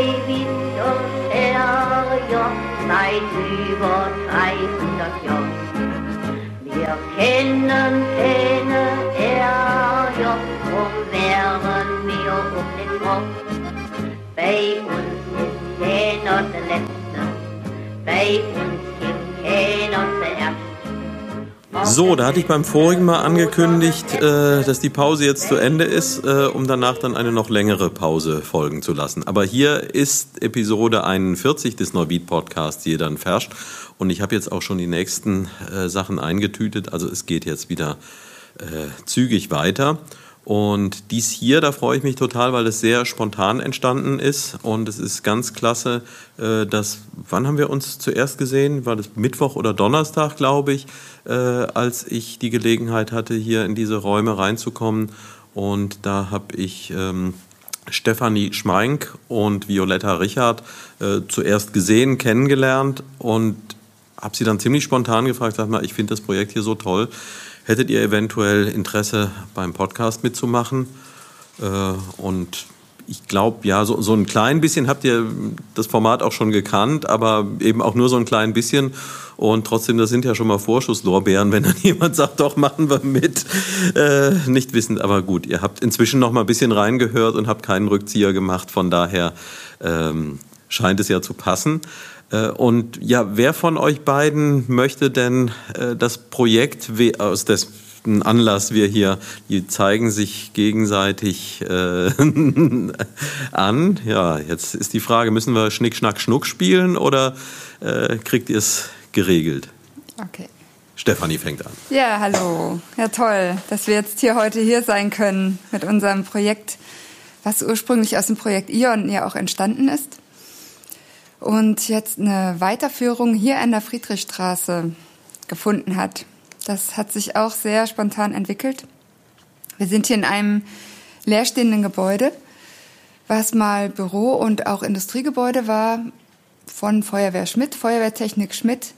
David und Herr seit über 300 Jahren. Wir kennen keine So, da hatte ich beim vorigen Mal angekündigt, äh, dass die Pause jetzt zu Ende ist, äh, um danach dann eine noch längere Pause folgen zu lassen. Aber hier ist Episode 41 des Neubeat Podcasts hier dann verscht und ich habe jetzt auch schon die nächsten äh, Sachen eingetütet. Also es geht jetzt wieder äh, zügig weiter. Und dies hier, da freue ich mich total, weil es sehr spontan entstanden ist. Und es ist ganz klasse, äh, dass, wann haben wir uns zuerst gesehen? War das Mittwoch oder Donnerstag, glaube ich, äh, als ich die Gelegenheit hatte, hier in diese Räume reinzukommen. Und da habe ich ähm, Stefanie Schmeink und Violetta Richard äh, zuerst gesehen, kennengelernt und habe sie dann ziemlich spontan gefragt, sag mal, ich finde das Projekt hier so toll Hättet ihr eventuell Interesse beim Podcast mitzumachen? Äh, und ich glaube, ja, so, so ein klein bisschen habt ihr das Format auch schon gekannt, aber eben auch nur so ein klein bisschen. Und trotzdem, das sind ja schon mal Vorschusslorbeeren, wenn dann jemand sagt, doch, machen wir mit. Äh, nicht wissend, aber gut, ihr habt inzwischen noch mal ein bisschen reingehört und habt keinen Rückzieher gemacht. Von daher ähm, scheint es ja zu passen. Äh, und ja, wer von euch beiden möchte denn äh, das Projekt, aus dessen Anlass wir hier, die zeigen sich gegenseitig äh, an. Ja, jetzt ist die Frage, müssen wir Schnick, Schnack, Schnuck spielen oder äh, kriegt ihr es geregelt? Okay. Stefanie fängt an. Ja, hallo. Ja, toll, dass wir jetzt hier heute hier sein können mit unserem Projekt, was ursprünglich aus dem Projekt Ion ja auch entstanden ist und jetzt eine Weiterführung hier an der Friedrichstraße gefunden hat. Das hat sich auch sehr spontan entwickelt. Wir sind hier in einem leerstehenden Gebäude, was mal Büro und auch Industriegebäude war von Feuerwehr Schmidt, Feuerwehrtechnik Schmidt.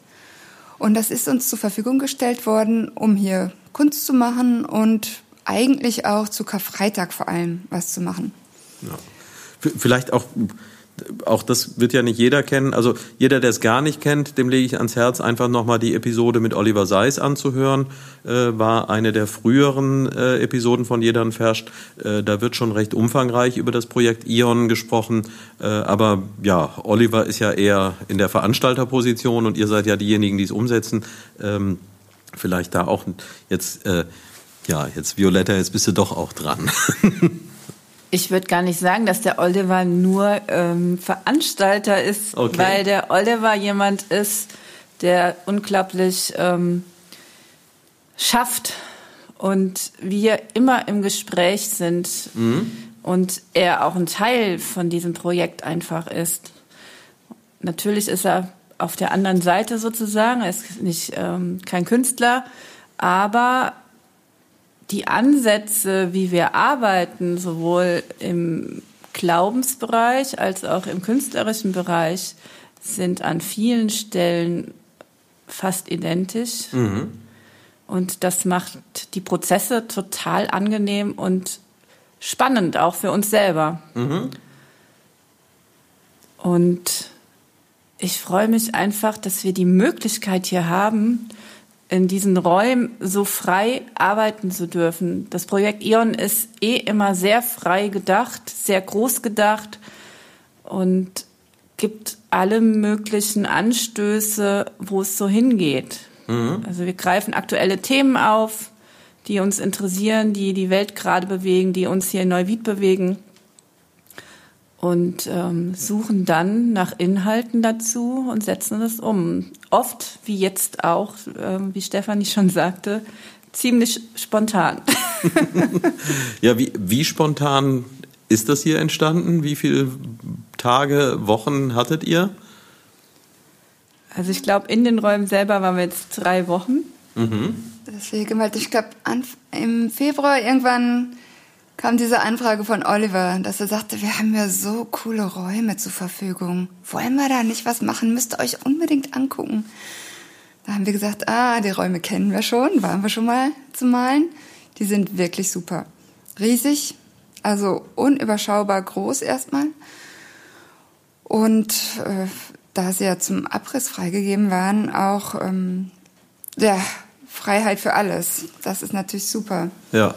Und das ist uns zur Verfügung gestellt worden, um hier Kunst zu machen und eigentlich auch zu Karfreitag vor allem was zu machen. Ja. Vielleicht auch auch das wird ja nicht jeder kennen. Also jeder, der es gar nicht kennt, dem lege ich ans Herz, einfach nochmal die Episode mit Oliver Seiss anzuhören. Äh, war eine der früheren äh, Episoden von Jedern Ferscht. Äh, da wird schon recht umfangreich über das Projekt Ion gesprochen. Äh, aber ja, Oliver ist ja eher in der Veranstalterposition und ihr seid ja diejenigen, die es umsetzen. Ähm, vielleicht da auch jetzt, äh, ja, jetzt Violetta, jetzt bist du doch auch dran. Ich würde gar nicht sagen, dass der Oliver nur ähm, Veranstalter ist, okay. weil der Oliver jemand ist, der unglaublich ähm, schafft und wir immer im Gespräch sind mhm. und er auch ein Teil von diesem Projekt einfach ist. Natürlich ist er auf der anderen Seite sozusagen, er ist nicht ähm, kein Künstler, aber die Ansätze, wie wir arbeiten, sowohl im Glaubensbereich als auch im künstlerischen Bereich, sind an vielen Stellen fast identisch. Mhm. Und das macht die Prozesse total angenehm und spannend, auch für uns selber. Mhm. Und ich freue mich einfach, dass wir die Möglichkeit hier haben, in diesen Räumen so frei arbeiten zu dürfen. Das Projekt Ion ist eh immer sehr frei gedacht, sehr groß gedacht und gibt alle möglichen Anstöße, wo es so hingeht. Mhm. Also wir greifen aktuelle Themen auf, die uns interessieren, die die Welt gerade bewegen, die uns hier in Neuwied bewegen und ähm, suchen dann nach Inhalten dazu und setzen das um. Oft, wie jetzt auch, ähm, wie Stefanie schon sagte, ziemlich spontan. ja, wie, wie spontan ist das hier entstanden? Wie viele Tage, Wochen hattet ihr? Also ich glaube, in den Räumen selber waren wir jetzt drei Wochen. Mhm. Deswegen, weil ich glaube, im Februar irgendwann kam diese Anfrage von Oliver, dass er sagte, wir haben ja so coole Räume zur Verfügung. Wollen wir da nicht was machen? Müsst ihr euch unbedingt angucken. Da haben wir gesagt, ah, die Räume kennen wir schon, waren wir schon mal zu malen. Die sind wirklich super. Riesig, also unüberschaubar groß erstmal. Und äh, da sie ja zum Abriss freigegeben waren, auch ähm, ja, Freiheit für alles. Das ist natürlich super. Ja.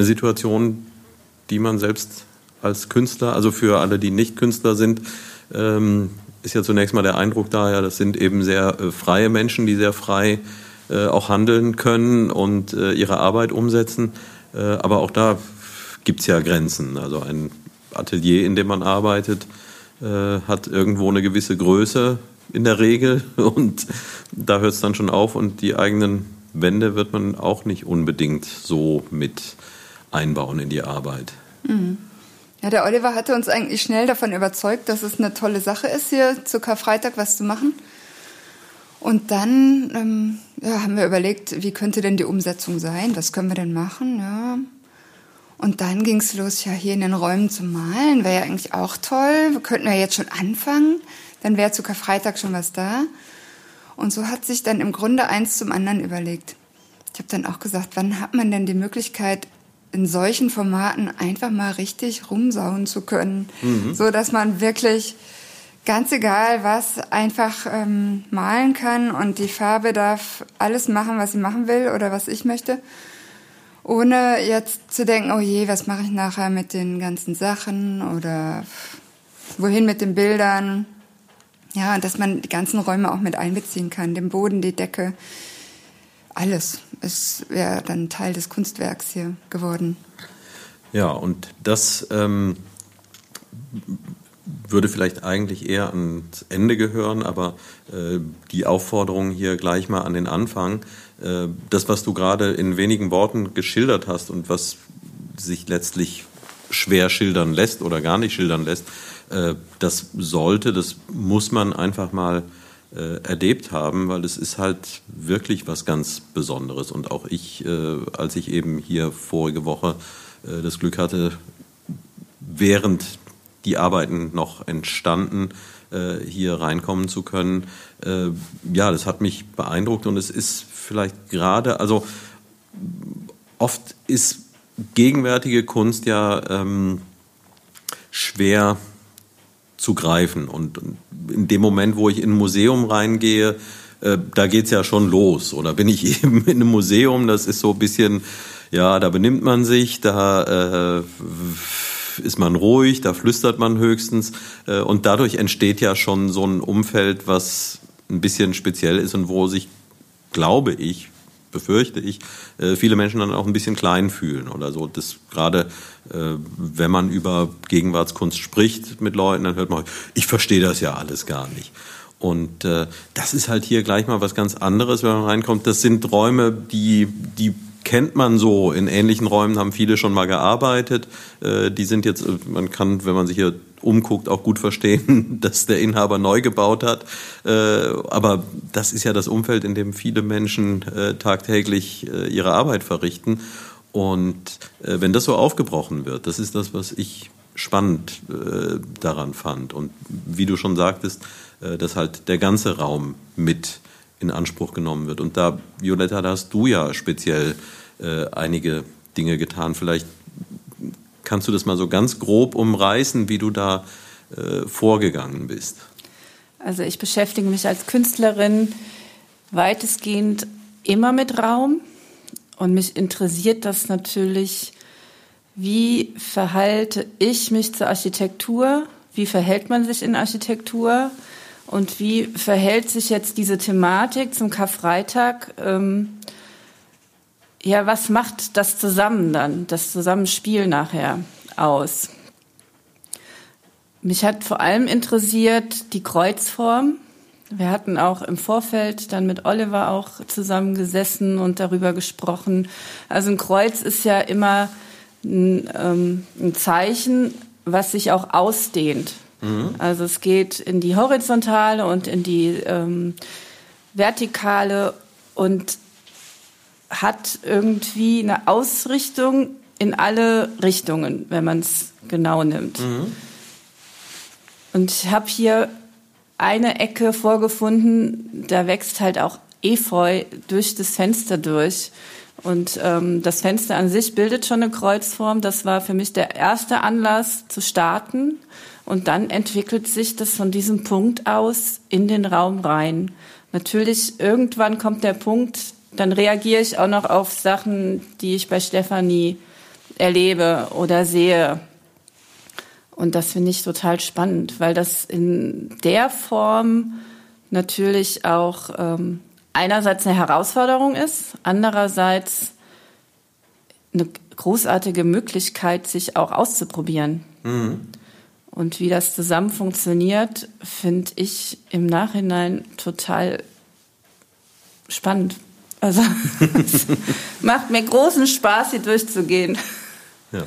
Eine Situation, die man selbst als Künstler, also für alle, die nicht Künstler sind, ähm, ist ja zunächst mal der Eindruck da, ja, das sind eben sehr äh, freie Menschen, die sehr frei äh, auch handeln können und äh, ihre Arbeit umsetzen. Äh, aber auch da gibt es ja Grenzen. Also ein Atelier, in dem man arbeitet, äh, hat irgendwo eine gewisse Größe in der Regel und da hört es dann schon auf und die eigenen Wände wird man auch nicht unbedingt so mit einbauen in die Arbeit. Mhm. Ja, der Oliver hatte uns eigentlich schnell davon überzeugt, dass es eine tolle Sache ist, hier zu Karfreitag was zu machen. Und dann ähm, ja, haben wir überlegt, wie könnte denn die Umsetzung sein? Was können wir denn machen? Ja. Und dann ging es los, ja, hier in den Räumen zu malen. Wäre ja eigentlich auch toll. Wir könnten ja jetzt schon anfangen. Dann wäre zu Karfreitag schon was da. Und so hat sich dann im Grunde eins zum anderen überlegt. Ich habe dann auch gesagt, wann hat man denn die Möglichkeit, in solchen Formaten einfach mal richtig rumsauen zu können, mhm. so dass man wirklich ganz egal was einfach ähm, malen kann und die Farbe darf alles machen, was sie machen will oder was ich möchte, ohne jetzt zu denken, oh je, was mache ich nachher mit den ganzen Sachen oder wohin mit den Bildern. Ja, dass man die ganzen Räume auch mit einbeziehen kann, den Boden, die Decke, alles. Es wäre dann Teil des Kunstwerks hier geworden. Ja, und das ähm, würde vielleicht eigentlich eher ans Ende gehören, aber äh, die Aufforderung hier gleich mal an den Anfang. Äh, das, was du gerade in wenigen Worten geschildert hast und was sich letztlich schwer schildern lässt oder gar nicht schildern lässt, äh, das sollte, das muss man einfach mal äh, erlebt haben, weil es ist halt wirklich was ganz Besonderes. Und auch ich, äh, als ich eben hier vorige Woche äh, das Glück hatte, während die Arbeiten noch entstanden, äh, hier reinkommen zu können, äh, ja, das hat mich beeindruckt und es ist vielleicht gerade, also oft ist gegenwärtige Kunst ja ähm, schwer zu greifen. Und in dem Moment, wo ich in ein Museum reingehe, äh, da geht's ja schon los. Oder bin ich eben in einem Museum, das ist so ein bisschen, ja, da benimmt man sich, da äh, ist man ruhig, da flüstert man höchstens. Äh, und dadurch entsteht ja schon so ein Umfeld, was ein bisschen speziell ist und wo sich, glaube ich, befürchte ich, äh, viele Menschen dann auch ein bisschen klein fühlen oder so. Das gerade, äh, wenn man über Gegenwartskunst spricht mit Leuten, dann hört man, ich verstehe das ja alles gar nicht. Und äh, das ist halt hier gleich mal was ganz anderes, wenn man reinkommt. Das sind Räume, die, die kennt man so. In ähnlichen Räumen haben viele schon mal gearbeitet. Äh, die sind jetzt, man kann, wenn man sich hier umguckt, auch gut verstehen, dass der Inhaber neu gebaut hat. Äh, aber das ist ja das Umfeld, in dem viele Menschen äh, tagtäglich ihre Arbeit verrichten. Und wenn das so aufgebrochen wird, das ist das, was ich spannend daran fand. Und wie du schon sagtest, dass halt der ganze Raum mit in Anspruch genommen wird. Und da, Violetta, da hast du ja speziell äh, einige Dinge getan. Vielleicht kannst du das mal so ganz grob umreißen, wie du da äh, vorgegangen bist. Also ich beschäftige mich als Künstlerin weitestgehend immer mit Raum und mich interessiert das natürlich, wie verhalte ich mich zur Architektur, wie verhält man sich in Architektur und wie verhält sich jetzt diese Thematik zum Karfreitag? Ähm, ja, was macht das zusammen dann, das Zusammenspiel nachher aus? Mich hat vor allem interessiert die Kreuzform. Wir hatten auch im Vorfeld dann mit Oliver auch zusammengesessen und darüber gesprochen. Also ein Kreuz ist ja immer ein, ähm, ein Zeichen, was sich auch ausdehnt. Mhm. Also es geht in die horizontale und in die ähm, vertikale und hat irgendwie eine Ausrichtung in alle Richtungen, wenn man es genau nimmt. Mhm. Und ich habe hier eine Ecke vorgefunden, da wächst halt auch Efeu durch das Fenster durch. Und ähm, das Fenster an sich bildet schon eine Kreuzform. Das war für mich der erste Anlass zu starten. Und dann entwickelt sich das von diesem Punkt aus in den Raum rein. Natürlich, irgendwann kommt der Punkt, dann reagiere ich auch noch auf Sachen, die ich bei Stefanie erlebe oder sehe. Und das finde ich total spannend, weil das in der Form natürlich auch ähm, einerseits eine Herausforderung ist, andererseits eine großartige Möglichkeit, sich auch auszuprobieren. Mhm. Und wie das zusammen funktioniert, finde ich im Nachhinein total spannend. Also es macht mir großen Spaß, hier durchzugehen. Ja.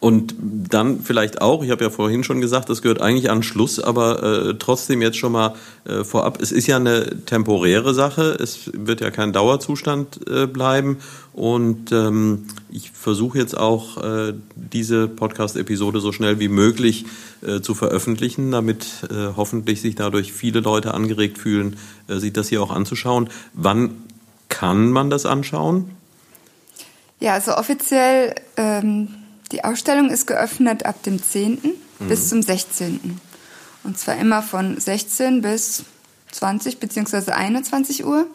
Und dann vielleicht auch, ich habe ja vorhin schon gesagt, das gehört eigentlich an Schluss, aber äh, trotzdem jetzt schon mal äh, vorab, es ist ja eine temporäre Sache, es wird ja kein Dauerzustand äh, bleiben und ähm, ich versuche jetzt auch äh, diese Podcast-Episode so schnell wie möglich äh, zu veröffentlichen, damit äh, hoffentlich sich dadurch viele Leute angeregt fühlen, äh, sich das hier auch anzuschauen. Wann kann man das anschauen? Ja, also offiziell ähm die Ausstellung ist geöffnet ab dem 10. Mhm. bis zum 16. Und zwar immer von 16 bis 20 bzw. 21 Uhr.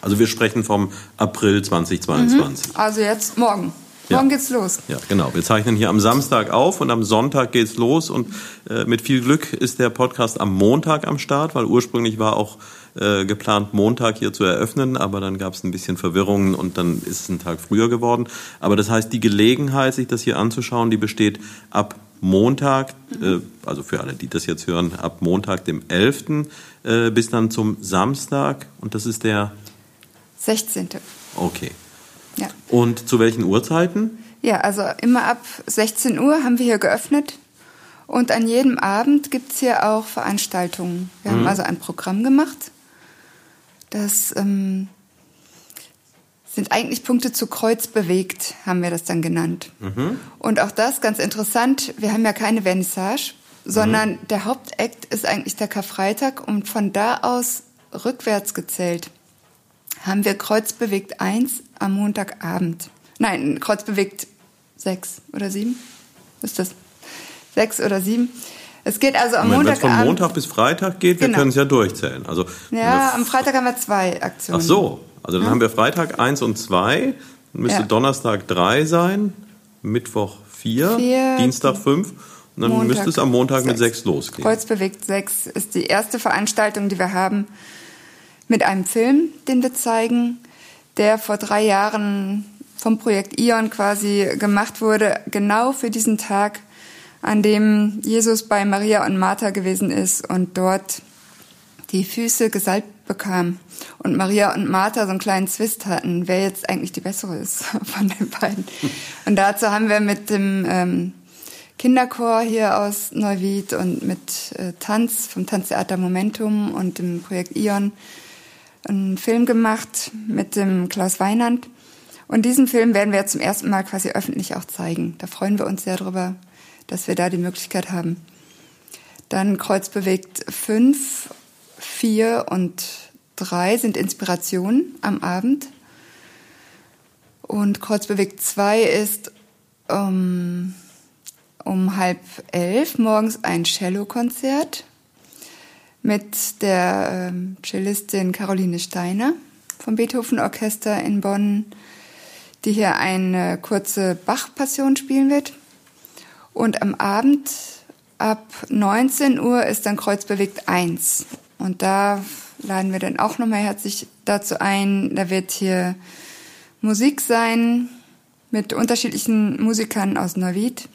Also wir sprechen vom April 2022. Mhm. Also jetzt morgen. Morgen ja. geht's los. Ja, genau. Wir zeichnen hier am Samstag auf und am Sonntag geht's los und äh, mit viel Glück ist der Podcast am Montag am Start, weil ursprünglich war auch äh, geplant, Montag hier zu eröffnen, aber dann gab es ein bisschen Verwirrungen und dann ist es ein Tag früher geworden. Aber das heißt, die Gelegenheit, sich das hier anzuschauen, die besteht ab Montag, äh, also für alle, die das jetzt hören, ab Montag, dem 11. Äh, bis dann zum Samstag und das ist der 16. Okay. Ja. Und zu welchen Uhrzeiten? Ja, also immer ab 16 Uhr haben wir hier geöffnet. Und an jedem Abend gibt es hier auch Veranstaltungen. Wir mhm. haben also ein Programm gemacht. Das ähm, sind eigentlich Punkte zu Kreuz bewegt, haben wir das dann genannt. Mhm. Und auch das, ganz interessant, wir haben ja keine Vernissage, sondern mhm. der Hauptakt ist eigentlich der Karfreitag und von da aus rückwärts gezählt haben wir Kreuzbewegt 1 am Montagabend. Nein, Kreuzbewegt 6 oder 7? ist das? 6 oder 7. Es geht also am Montag. Wenn es von Montag bis Freitag geht, wir genau. können es ja durchzählen. Also, ja, am Freitag haben wir zwei Aktionen. Ach so, also dann ja. haben wir Freitag 1 und 2, dann müsste ja. Donnerstag 3 sein, Mittwoch 4, Dienstag 5 und dann Montag müsste es am Montag 6. mit 6 losgehen. Kreuzbewegt 6 ist die erste Veranstaltung, die wir haben mit einem Film, den wir zeigen, der vor drei Jahren vom Projekt Ion quasi gemacht wurde, genau für diesen Tag, an dem Jesus bei Maria und Martha gewesen ist und dort die Füße gesalbt bekam und Maria und Martha so einen kleinen Zwist hatten, wer jetzt eigentlich die bessere ist von den beiden. Und dazu haben wir mit dem ähm, Kinderchor hier aus Neuwied und mit äh, Tanz vom Tanztheater Momentum und dem Projekt Ion einen Film gemacht mit dem Klaus Weinand. Und diesen Film werden wir zum ersten Mal quasi öffentlich auch zeigen. Da freuen wir uns sehr drüber, dass wir da die Möglichkeit haben. Dann Kreuzbewegt 5, 4 und 3 sind Inspirationen am Abend. Und Kreuzbewegt 2 ist um, um halb elf morgens ein Cello-Konzert mit der äh, Cellistin Caroline Steiner vom Beethoven Orchester in Bonn, die hier eine kurze Bach-Passion spielen wird. Und am Abend ab 19 Uhr ist dann Kreuzbewegt 1. Und da laden wir dann auch nochmal herzlich dazu ein. Da wird hier Musik sein mit unterschiedlichen Musikern aus Neuwied.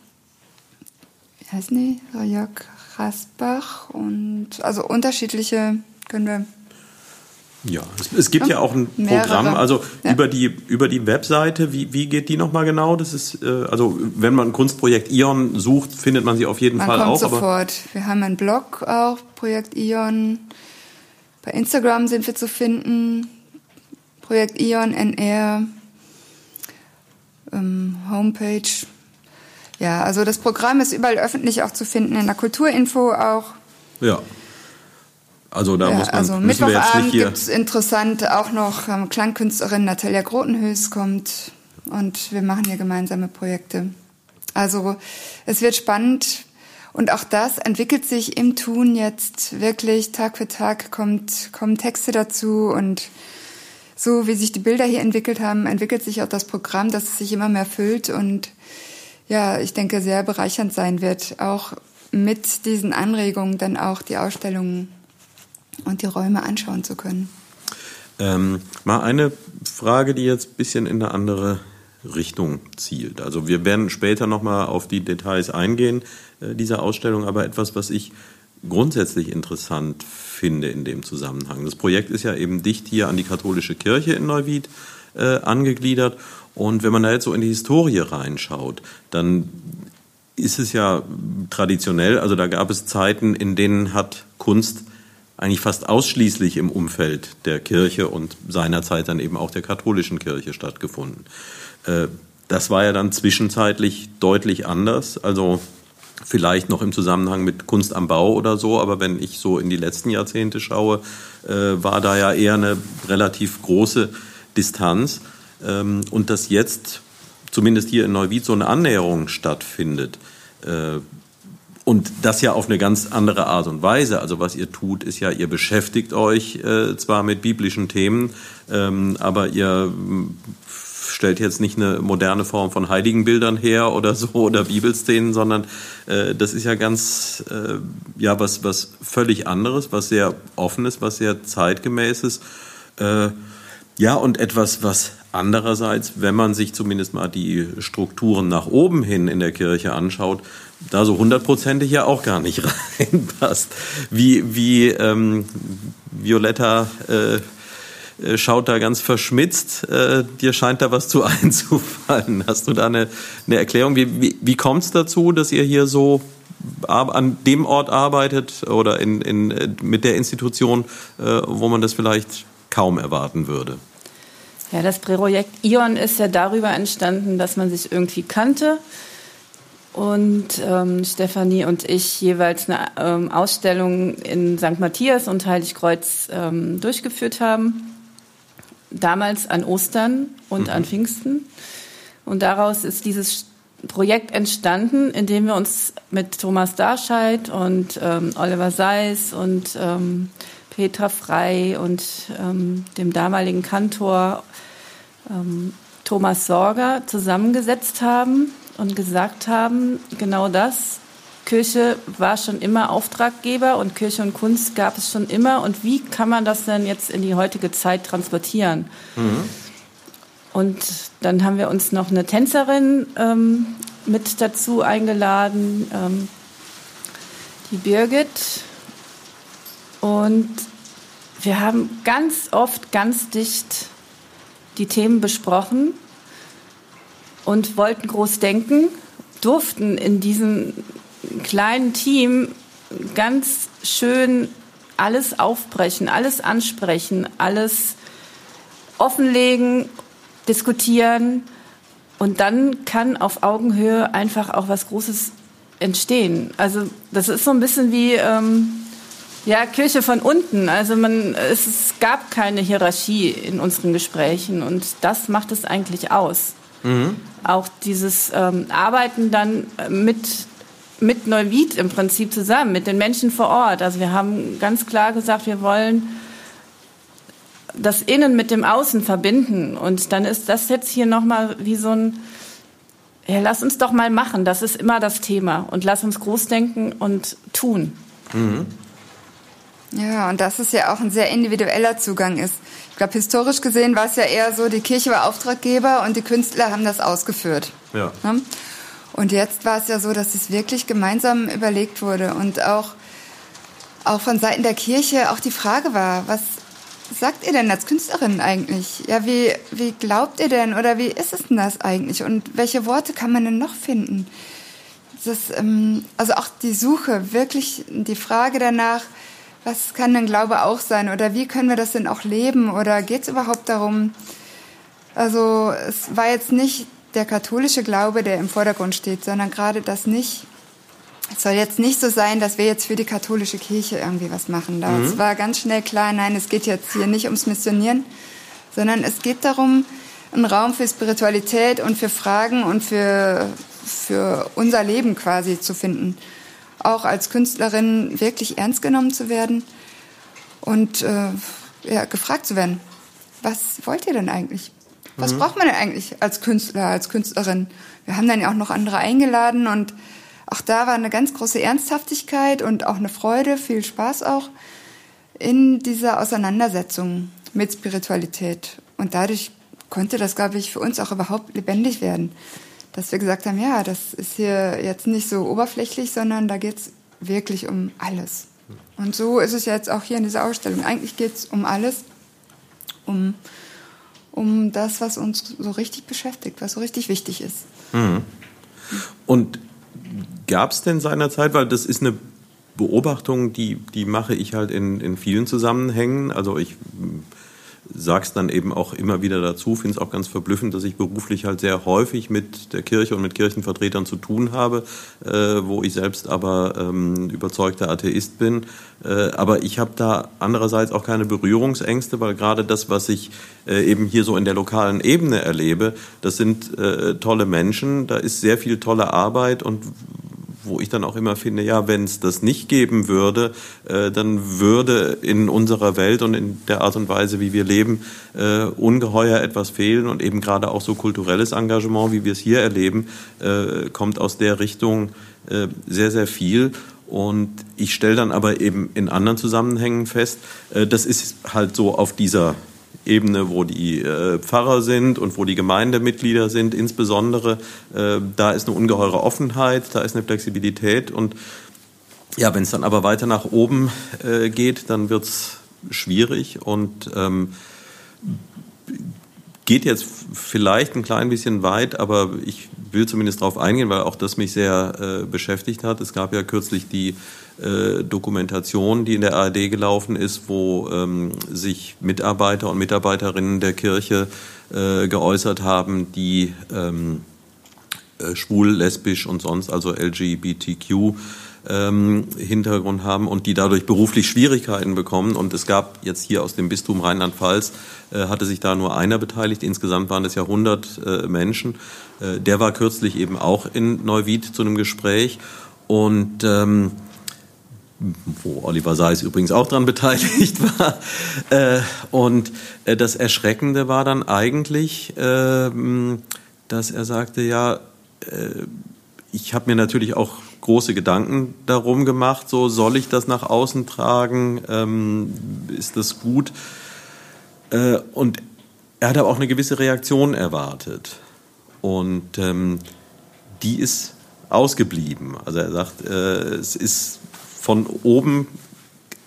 Wie heißt die? Jörg Rasbach und also unterschiedliche können wir. Ja, es, es gibt ja, ja auch ein mehrere. Programm, also ja. über die über die Webseite. Wie, wie geht die nochmal genau? Das ist äh, also wenn man Kunstprojekt Ion sucht, findet man sie auf jeden man Fall kommt auch. Sofort. wir haben einen Blog auch Projekt Ion. Bei Instagram sind wir zu finden. Projekt Ion NR. Ähm, Homepage ja, also das Programm ist überall öffentlich auch zu finden, in der Kulturinfo auch. Ja. Also da ja, muss man also müssen nicht hier. Gibt's interessant auch noch ähm, Klangkünstlerin Natalia Grotenhös kommt und wir machen hier gemeinsame Projekte. Also es wird spannend und auch das entwickelt sich im Tun jetzt wirklich Tag für Tag kommt kommen Texte dazu und so wie sich die Bilder hier entwickelt haben, entwickelt sich auch das Programm, dass es sich immer mehr füllt und ja, ich denke, sehr bereichernd sein wird, auch mit diesen Anregungen dann auch die Ausstellungen und die Räume anschauen zu können. Ähm, mal eine Frage, die jetzt ein bisschen in eine andere Richtung zielt. Also wir werden später nochmal auf die Details eingehen äh, dieser Ausstellung, aber etwas, was ich grundsätzlich interessant finde in dem Zusammenhang. Das Projekt ist ja eben dicht hier an die katholische Kirche in Neuwied äh, angegliedert. Und wenn man da jetzt so in die Historie reinschaut, dann ist es ja traditionell, also da gab es Zeiten, in denen hat Kunst eigentlich fast ausschließlich im Umfeld der Kirche und seinerzeit dann eben auch der katholischen Kirche stattgefunden. Äh, das war ja dann zwischenzeitlich deutlich anders. Also vielleicht noch im Zusammenhang mit Kunst am Bau oder so, aber wenn ich so in die letzten Jahrzehnte schaue, äh, war da ja eher eine relativ große Distanz. Ähm, und dass jetzt zumindest hier in Neuwied so eine Annäherung stattfindet. Äh, und das ja auf eine ganz andere Art und Weise. Also was ihr tut, ist ja, ihr beschäftigt euch äh, zwar mit biblischen Themen, ähm, aber ihr stellt jetzt nicht eine moderne Form von Heiligenbildern her oder so oder Bibelszenen, sondern äh, das ist ja ganz äh, ja was was völlig anderes, was sehr offenes, was sehr zeitgemäßes. Äh, ja und etwas, was andererseits, wenn man sich zumindest mal die Strukturen nach oben hin in der Kirche anschaut, da so hundertprozentig ja auch gar nicht reinpasst. Wie wie ähm, Violetta äh, äh, schaut da ganz verschmitzt. Äh, dir scheint da was zu einzufallen. Hast du da eine, eine Erklärung? Wie, wie, wie kommt es dazu, dass ihr hier so an dem Ort arbeitet oder in, in, äh, mit der Institution, äh, wo man das vielleicht kaum erwarten würde? Ja, das Projekt Ion ist ja darüber entstanden, dass man sich irgendwie kannte und ähm, Stefanie und ich jeweils eine ähm, Ausstellung in St. Matthias und Heiligkreuz ähm, durchgeführt haben damals an Ostern und mhm. an Pfingsten. Und daraus ist dieses Projekt entstanden, in dem wir uns mit Thomas Darscheid und ähm, Oliver Seis und ähm, Petra Frei und ähm, dem damaligen Kantor ähm, Thomas Sorger zusammengesetzt haben und gesagt haben, genau das, Kirche war schon immer Auftraggeber und Kirche und Kunst gab es schon immer. Und wie kann man das denn jetzt in die heutige Zeit transportieren? Mhm. Und dann haben wir uns noch eine Tänzerin ähm, mit dazu eingeladen, ähm, die Birgit. Und wir haben ganz oft, ganz dicht die Themen besprochen und wollten groß denken, durften in diesen kleinen Team ganz schön alles aufbrechen, alles ansprechen, alles offenlegen, diskutieren und dann kann auf Augenhöhe einfach auch was Großes entstehen. Also das ist so ein bisschen wie ähm, ja Kirche von unten. Also man es, gab keine Hierarchie in unseren Gesprächen und das macht es eigentlich aus. Mhm. Auch dieses ähm, Arbeiten dann mit mit Neuwied im Prinzip zusammen, mit den Menschen vor Ort. Also wir haben ganz klar gesagt, wir wollen das Innen mit dem Außen verbinden. Und dann ist das jetzt hier nochmal wie so ein, ja, lass uns doch mal machen. Das ist immer das Thema. Und lass uns groß denken und tun. Mhm. Ja, und das ist ja auch ein sehr individueller Zugang ist. Ich glaube, historisch gesehen war es ja eher so, die Kirche war Auftraggeber und die Künstler haben das ausgeführt. Ja. Und jetzt war es ja so, dass es wirklich gemeinsam überlegt wurde und auch, auch von Seiten der Kirche auch die Frage war, was sagt ihr denn als Künstlerin eigentlich? Ja, wie, wie glaubt ihr denn oder wie ist es denn das eigentlich? Und welche Worte kann man denn noch finden? Das, ähm, also auch die Suche, wirklich die Frage danach, was kann denn Glaube auch sein oder wie können wir das denn auch leben oder geht es überhaupt darum, also es war jetzt nicht der katholische Glaube, der im Vordergrund steht, sondern gerade das nicht es soll jetzt nicht so sein, dass wir jetzt für die katholische Kirche irgendwie was machen. Da mhm. war ganz schnell klar, nein, es geht jetzt hier nicht ums Missionieren, sondern es geht darum, einen Raum für Spiritualität und für Fragen und für, für unser Leben quasi zu finden. Auch als Künstlerin wirklich ernst genommen zu werden und äh, ja, gefragt zu werden, was wollt ihr denn eigentlich? Was mhm. braucht man denn eigentlich als Künstler, als Künstlerin? Wir haben dann ja auch noch andere eingeladen und auch da war eine ganz große Ernsthaftigkeit und auch eine Freude, viel Spaß auch in dieser Auseinandersetzung mit Spiritualität. Und dadurch konnte das, glaube ich, für uns auch überhaupt lebendig werden. Dass wir gesagt haben, ja, das ist hier jetzt nicht so oberflächlich, sondern da geht es wirklich um alles. Und so ist es jetzt auch hier in dieser Ausstellung. Eigentlich geht es um alles, um, um das, was uns so richtig beschäftigt, was so richtig wichtig ist. Mhm. Und gab es denn seinerzeit, weil das ist eine Beobachtung, die, die mache ich halt in, in vielen Zusammenhängen. Also ich sag's dann eben auch immer wieder dazu, finde es auch ganz verblüffend, dass ich beruflich halt sehr häufig mit der Kirche und mit Kirchenvertretern zu tun habe, äh, wo ich selbst aber ähm, überzeugter Atheist bin. Äh, aber ich habe da andererseits auch keine Berührungsängste, weil gerade das, was ich äh, eben hier so in der lokalen Ebene erlebe, das sind äh, tolle Menschen, da ist sehr viel tolle Arbeit und wo ich dann auch immer finde, ja, wenn es das nicht geben würde, äh, dann würde in unserer Welt und in der Art und Weise, wie wir leben, äh, ungeheuer etwas fehlen und eben gerade auch so kulturelles Engagement, wie wir es hier erleben, äh, kommt aus der Richtung äh, sehr, sehr viel. Und ich stelle dann aber eben in anderen Zusammenhängen fest, äh, das ist halt so auf dieser Ebene, wo die äh, Pfarrer sind und wo die Gemeindemitglieder sind, insbesondere, äh, da ist eine ungeheure Offenheit, da ist eine Flexibilität und ja, wenn es dann aber weiter nach oben äh, geht, dann wird es schwierig und ähm, geht jetzt vielleicht ein klein bisschen weit, aber ich will zumindest darauf eingehen, weil auch das mich sehr äh, beschäftigt hat. Es gab ja kürzlich die äh, Dokumentation, die in der ARD gelaufen ist, wo ähm, sich Mitarbeiter und Mitarbeiterinnen der Kirche äh, geäußert haben, die ähm, äh, schwul, lesbisch und sonst, also LGBTQ ähm, Hintergrund haben und die dadurch beruflich Schwierigkeiten bekommen. Und es gab jetzt hier aus dem Bistum Rheinland-Pfalz, äh, hatte sich da nur einer beteiligt. Insgesamt waren es ja 100 äh, Menschen. Äh, der war kürzlich eben auch in Neuwied zu einem Gespräch. Und ähm, wo Oliver Seis übrigens auch dran beteiligt war. Äh, und äh, das Erschreckende war dann eigentlich, äh, dass er sagte, ja, äh, ich habe mir natürlich auch große Gedanken darum gemacht, so soll ich das nach außen tragen, ähm, ist das gut? Äh, und er hat aber auch eine gewisse Reaktion erwartet. Und ähm, die ist ausgeblieben. Also er sagt, äh, es ist von oben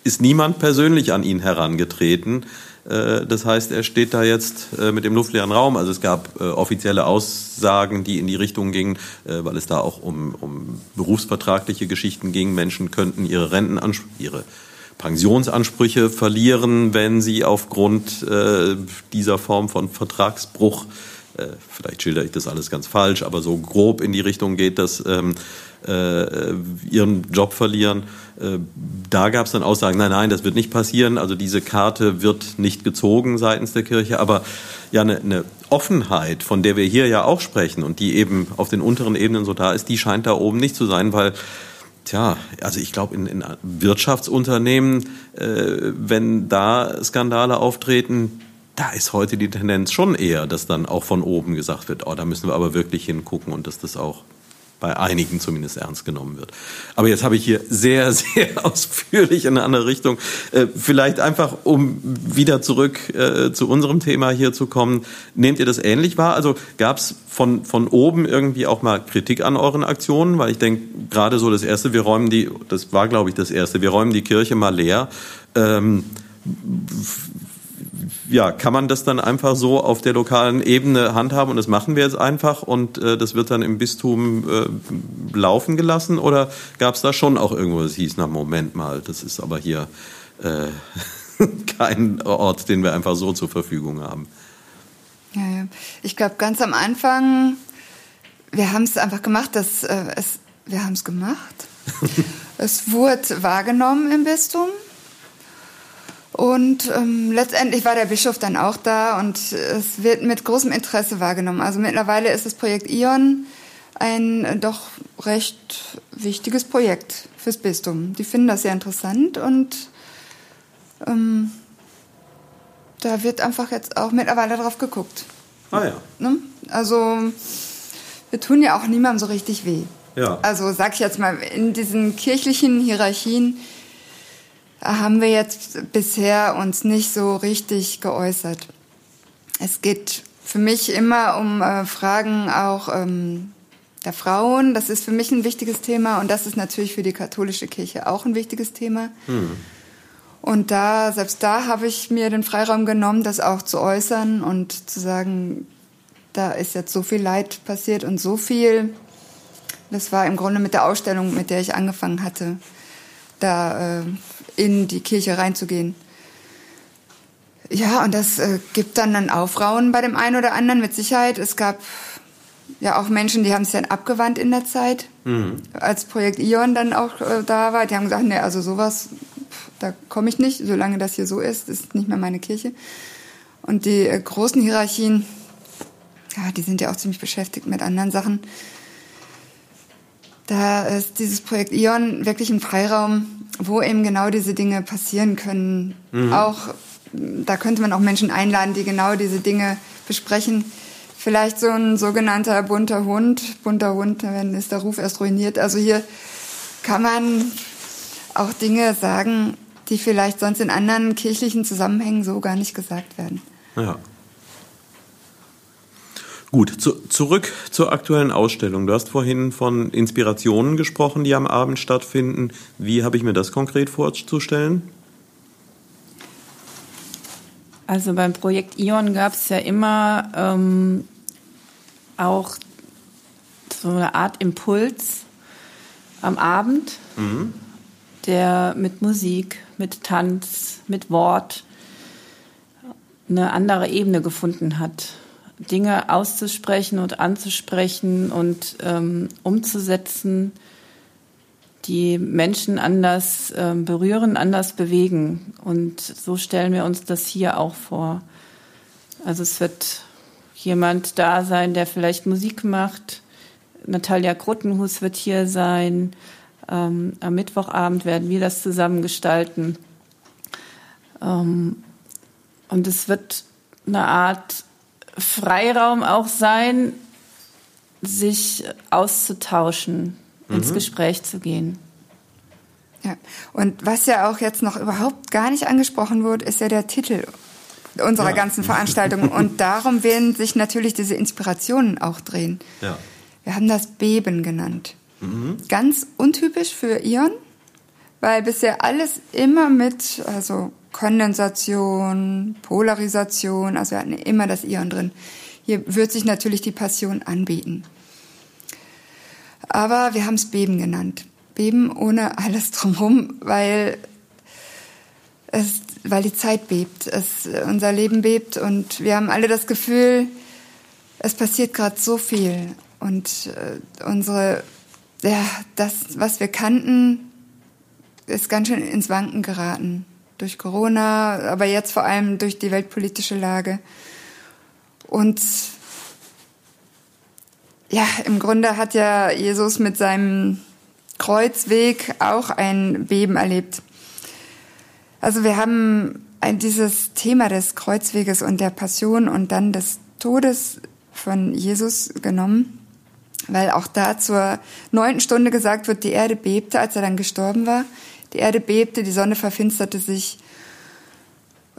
ist niemand persönlich an ihn herangetreten. Äh, das heißt, er steht da jetzt äh, mit dem luftleeren Raum. Also es gab äh, offizielle Aussagen, die in die Richtung gingen, weil es da auch um, um berufsvertragliche Geschichten ging. Menschen könnten ihre Rentenansprüche, ihre Pensionsansprüche verlieren, wenn sie aufgrund dieser Form von Vertragsbruch vielleicht schilder ich das alles ganz falsch, aber so grob in die Richtung geht, dass ähm, äh, ihren Job verlieren. Äh, da gab es dann Aussagen, nein, nein, das wird nicht passieren. Also diese Karte wird nicht gezogen seitens der Kirche. Aber ja, eine, eine Offenheit, von der wir hier ja auch sprechen und die eben auf den unteren Ebenen so da ist, die scheint da oben nicht zu sein, weil Tja, also ich glaube, in, in Wirtschaftsunternehmen, äh, wenn da Skandale auftreten, da ist heute die Tendenz schon eher, dass dann auch von oben gesagt wird, oh, da müssen wir aber wirklich hingucken und dass das auch bei einigen zumindest ernst genommen wird. Aber jetzt habe ich hier sehr, sehr ausführlich in eine andere Richtung. Äh, vielleicht einfach, um wieder zurück äh, zu unserem Thema hier zu kommen. Nehmt ihr das ähnlich wahr? Also gab es von, von oben irgendwie auch mal Kritik an euren Aktionen? Weil ich denke, gerade so das Erste, wir räumen die, das war glaube ich das Erste, wir räumen die Kirche mal leer. Ähm, ja, kann man das dann einfach so auf der lokalen Ebene handhaben und das machen wir jetzt einfach und äh, das wird dann im Bistum äh, laufen gelassen oder gab es da schon auch irgendwo, das hieß, na Moment mal, das ist aber hier äh, kein Ort, den wir einfach so zur Verfügung haben. Ja, ja. Ich glaube, ganz am Anfang, wir haben es einfach gemacht, dass äh, es, wir haben es gemacht es wurde wahrgenommen im Bistum. Und ähm, letztendlich war der Bischof dann auch da und es wird mit großem Interesse wahrgenommen. Also mittlerweile ist das Projekt Ion ein äh, doch recht wichtiges Projekt fürs Bistum. Die finden das sehr interessant und ähm, da wird einfach jetzt auch mittlerweile drauf geguckt. Ah ja. Ne? Also wir tun ja auch niemandem so richtig weh. Ja. Also sag ich jetzt mal, in diesen kirchlichen Hierarchien haben wir jetzt bisher uns nicht so richtig geäußert. Es geht für mich immer um äh, Fragen auch ähm, der Frauen. Das ist für mich ein wichtiges Thema und das ist natürlich für die katholische Kirche auch ein wichtiges Thema. Hm. Und da, selbst da habe ich mir den Freiraum genommen, das auch zu äußern und zu sagen, da ist jetzt so viel Leid passiert und so viel. Das war im Grunde mit der Ausstellung, mit der ich angefangen hatte, da äh, in die Kirche reinzugehen. Ja, und das äh, gibt dann ein Aufrauen bei dem einen oder anderen mit Sicherheit. Es gab ja auch Menschen, die haben sich dann abgewandt in der Zeit, mhm. als Projekt Ion dann auch äh, da war. Die haben gesagt, nee, also sowas, da komme ich nicht, solange das hier so ist, ist nicht mehr meine Kirche. Und die äh, großen Hierarchien, ja, die sind ja auch ziemlich beschäftigt mit anderen Sachen. Da ist dieses Projekt Ion wirklich ein Freiraum, wo eben genau diese Dinge passieren können. Mhm. Auch da könnte man auch Menschen einladen, die genau diese Dinge besprechen. Vielleicht so ein sogenannter bunter Hund. Bunter Hund, dann ist der Ruf erst ruiniert. Also hier kann man auch Dinge sagen, die vielleicht sonst in anderen kirchlichen Zusammenhängen so gar nicht gesagt werden. Ja. Gut, zu, zurück zur aktuellen Ausstellung. Du hast vorhin von Inspirationen gesprochen, die am Abend stattfinden. Wie habe ich mir das konkret vorzustellen? Also beim Projekt Ion gab es ja immer ähm, auch so eine Art Impuls am Abend, mhm. der mit Musik, mit Tanz, mit Wort eine andere Ebene gefunden hat. Dinge auszusprechen und anzusprechen und ähm, umzusetzen, die Menschen anders äh, berühren, anders bewegen. Und so stellen wir uns das hier auch vor. Also es wird jemand da sein, der vielleicht Musik macht. Natalia Kruttenhus wird hier sein. Ähm, am Mittwochabend werden wir das zusammen gestalten. Ähm, und es wird eine Art Freiraum auch sein, sich auszutauschen, mhm. ins Gespräch zu gehen. Ja, und was ja auch jetzt noch überhaupt gar nicht angesprochen wurde, ist ja der Titel unserer ja. ganzen Veranstaltung. Und darum werden sich natürlich diese Inspirationen auch drehen. Ja. Wir haben das Beben genannt. Mhm. Ganz untypisch für Ion, weil bisher alles immer mit, also Kondensation, Polarisation, also wir hatten immer das Ion drin. Hier wird sich natürlich die Passion anbieten. Aber wir haben es Beben genannt. Beben ohne alles drumherum, weil es, weil die Zeit bebt, es, unser Leben bebt und wir haben alle das Gefühl, es passiert gerade so viel und äh, unsere, ja, das, was wir kannten, ist ganz schön ins Wanken geraten durch Corona, aber jetzt vor allem durch die weltpolitische Lage. Und ja, im Grunde hat ja Jesus mit seinem Kreuzweg auch ein Beben erlebt. Also wir haben ein, dieses Thema des Kreuzweges und der Passion und dann des Todes von Jesus genommen, weil auch da zur neunten Stunde gesagt wird, die Erde bebte, als er dann gestorben war. Die Erde bebte, die Sonne verfinsterte sich,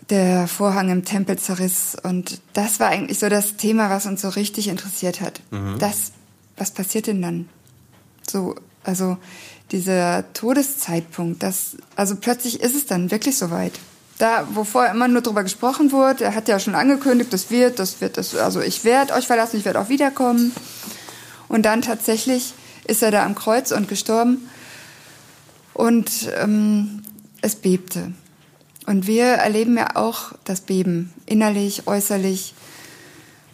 der Vorhang im Tempel zerriss. Und das war eigentlich so das Thema, was uns so richtig interessiert hat. Mhm. Das, was passiert denn dann? So, also dieser Todeszeitpunkt, das, also plötzlich ist es dann wirklich soweit. Da, wo vorher immer nur drüber gesprochen wurde, er hat ja schon angekündigt, das wird, das wird, das, also ich werde euch verlassen, ich werde auch wiederkommen. Und dann tatsächlich ist er da am Kreuz und gestorben. Und ähm, es bebte. Und wir erleben ja auch das Beben, innerlich, äußerlich.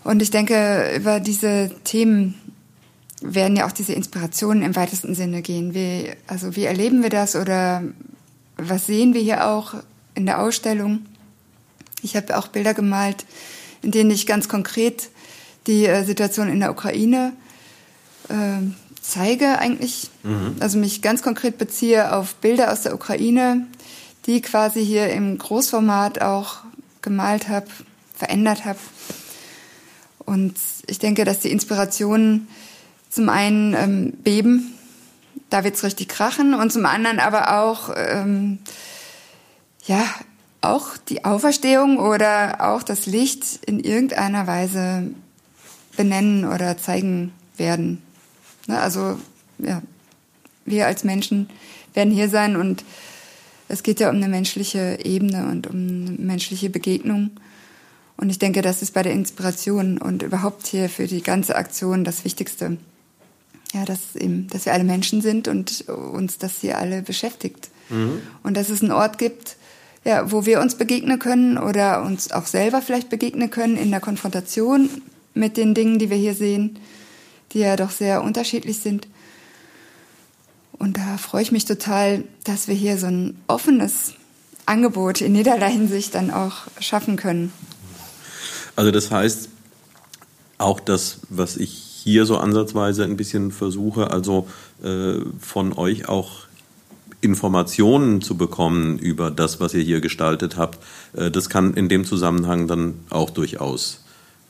Und ich denke, über diese Themen werden ja auch diese Inspirationen im weitesten Sinne gehen. Wie, also wie erleben wir das oder was sehen wir hier auch in der Ausstellung? Ich habe auch Bilder gemalt, in denen ich ganz konkret die äh, Situation in der Ukraine äh, zeige eigentlich. Mhm. Also mich ganz konkret beziehe auf Bilder aus der Ukraine, die quasi hier im Großformat auch gemalt habe, verändert habe. Und ich denke, dass die Inspirationen zum einen ähm, beben, da wird's richtig krachen, und zum anderen aber auch, ähm, ja, auch die Auferstehung oder auch das Licht in irgendeiner Weise benennen oder zeigen werden. Ne, also, ja, wir als Menschen werden hier sein und es geht ja um eine menschliche Ebene und um eine menschliche Begegnung. Und ich denke, das ist bei der Inspiration und überhaupt hier für die ganze Aktion das Wichtigste. Ja, dass eben, dass wir alle Menschen sind und uns das hier alle beschäftigt. Mhm. Und dass es einen Ort gibt, ja, wo wir uns begegnen können oder uns auch selber vielleicht begegnen können in der Konfrontation mit den Dingen, die wir hier sehen, die ja doch sehr unterschiedlich sind. Und da freue ich mich total, dass wir hier so ein offenes Angebot in jederlei Hinsicht dann auch schaffen können. Also das heißt, auch das, was ich hier so ansatzweise ein bisschen versuche, also äh, von euch auch Informationen zu bekommen über das, was ihr hier gestaltet habt, äh, das kann in dem Zusammenhang dann auch durchaus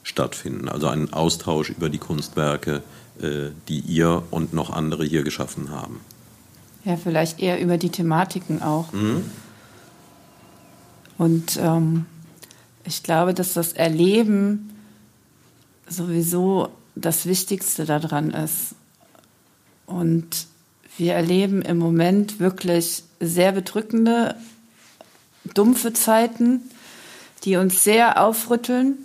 stattfinden. Also ein Austausch über die Kunstwerke, äh, die ihr und noch andere hier geschaffen haben. Ja, vielleicht eher über die Thematiken auch. Mhm. Und ähm, ich glaube, dass das Erleben sowieso das Wichtigste daran ist. Und wir erleben im Moment wirklich sehr bedrückende, dumpfe Zeiten, die uns sehr aufrütteln.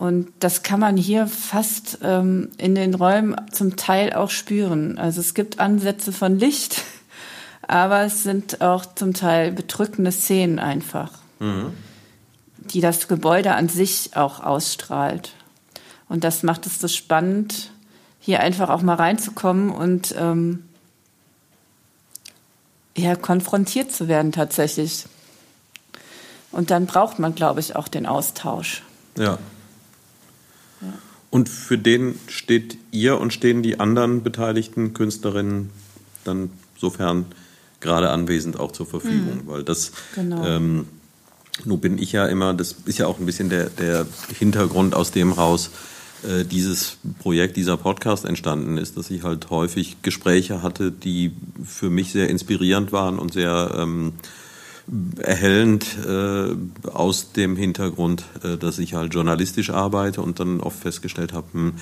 Und das kann man hier fast ähm, in den Räumen zum Teil auch spüren. Also es gibt Ansätze von Licht, aber es sind auch zum Teil bedrückende Szenen einfach. Mhm die das Gebäude an sich auch ausstrahlt. Und das macht es so spannend, hier einfach auch mal reinzukommen und ähm, ja, konfrontiert zu werden tatsächlich. Und dann braucht man, glaube ich, auch den Austausch. Ja. Ja. Und für den steht ihr und stehen die anderen beteiligten Künstlerinnen dann sofern gerade anwesend auch zur Verfügung, mhm. weil das genau. ähm, nun bin ich ja immer, das ist ja auch ein bisschen der, der Hintergrund aus dem raus, äh, dieses Projekt, dieser Podcast entstanden ist, dass ich halt häufig Gespräche hatte, die für mich sehr inspirierend waren und sehr ähm, erhellend äh, aus dem Hintergrund, äh, dass ich halt journalistisch arbeite und dann oft festgestellt habe, hm,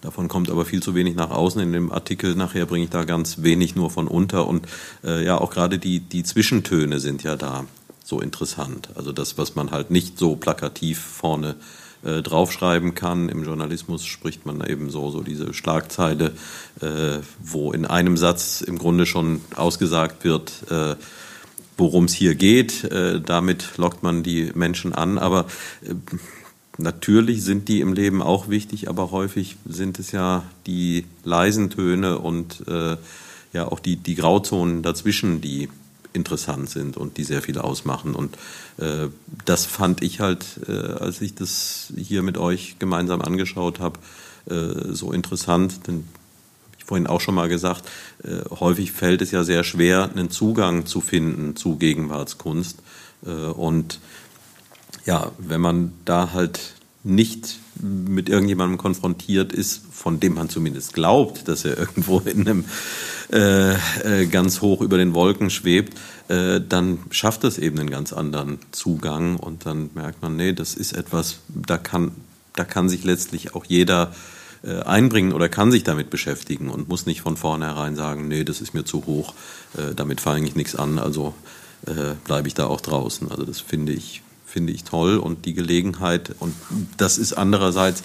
davon kommt aber viel zu wenig nach außen. In dem Artikel nachher bringe ich da ganz wenig nur von unter und äh, ja, auch gerade die, die Zwischentöne sind ja da so interessant. Also das, was man halt nicht so plakativ vorne äh, draufschreiben kann. Im Journalismus spricht man eben so, so diese Schlagzeile, äh, wo in einem Satz im Grunde schon ausgesagt wird, äh, worum es hier geht. Äh, damit lockt man die Menschen an. Aber äh, natürlich sind die im Leben auch wichtig, aber häufig sind es ja die leisen Töne und äh, ja auch die, die Grauzonen dazwischen, die interessant sind und die sehr viel ausmachen. Und äh, das fand ich halt, äh, als ich das hier mit euch gemeinsam angeschaut habe, äh, so interessant. Denn vorhin auch schon mal gesagt, äh, häufig fällt es ja sehr schwer, einen Zugang zu finden zu Gegenwartskunst. Äh, und ja, wenn man da halt nicht mit irgendjemandem konfrontiert ist, von dem man zumindest glaubt, dass er irgendwo in einem äh, äh, ganz hoch über den Wolken schwebt, äh, dann schafft das eben einen ganz anderen Zugang und dann merkt man, nee, das ist etwas, da kann, da kann sich letztlich auch jeder einbringen oder kann sich damit beschäftigen und muss nicht von vornherein sagen, nee, das ist mir zu hoch, äh, damit fange ich nichts an, also äh, bleibe ich da auch draußen. Also das finde ich finde ich toll und die Gelegenheit und das ist andererseits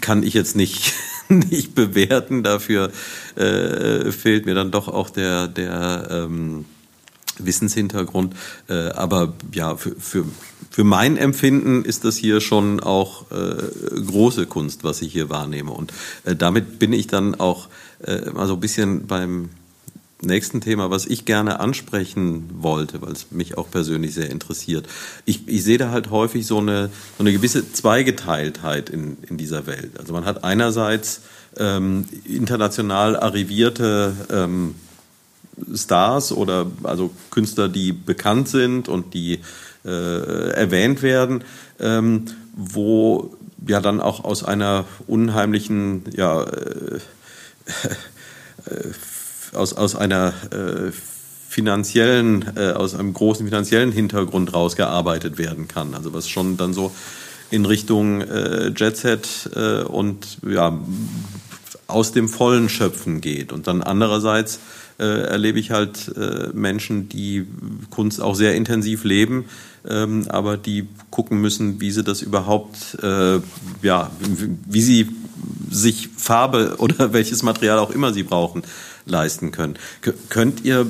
kann ich jetzt nicht nicht bewerten dafür äh, fehlt mir dann doch auch der der ähm, Wissenshintergrund. Äh, aber ja, für, für, für mein Empfinden ist das hier schon auch äh, große Kunst, was ich hier wahrnehme. Und äh, damit bin ich dann auch äh, mal so ein bisschen beim nächsten Thema, was ich gerne ansprechen wollte, weil es mich auch persönlich sehr interessiert. Ich, ich sehe da halt häufig so eine, so eine gewisse Zweigeteiltheit in, in dieser Welt. Also man hat einerseits ähm, international arrivierte ähm, Stars oder also Künstler, die bekannt sind und die äh, erwähnt werden, ähm, wo ja dann auch aus einer unheimlichen ja, äh, äh, aus, aus einer äh, finanziellen, äh, aus einem großen finanziellen Hintergrund rausgearbeitet werden kann. Also was schon dann so in Richtung äh, Jet Set äh, und ja, aus dem Vollen schöpfen geht. Und dann andererseits äh, erlebe ich halt äh, Menschen, die Kunst auch sehr intensiv leben, ähm, aber die gucken müssen, wie sie das überhaupt, äh, ja, wie sie sich Farbe oder welches Material auch immer sie brauchen, leisten können. Könnt ihr,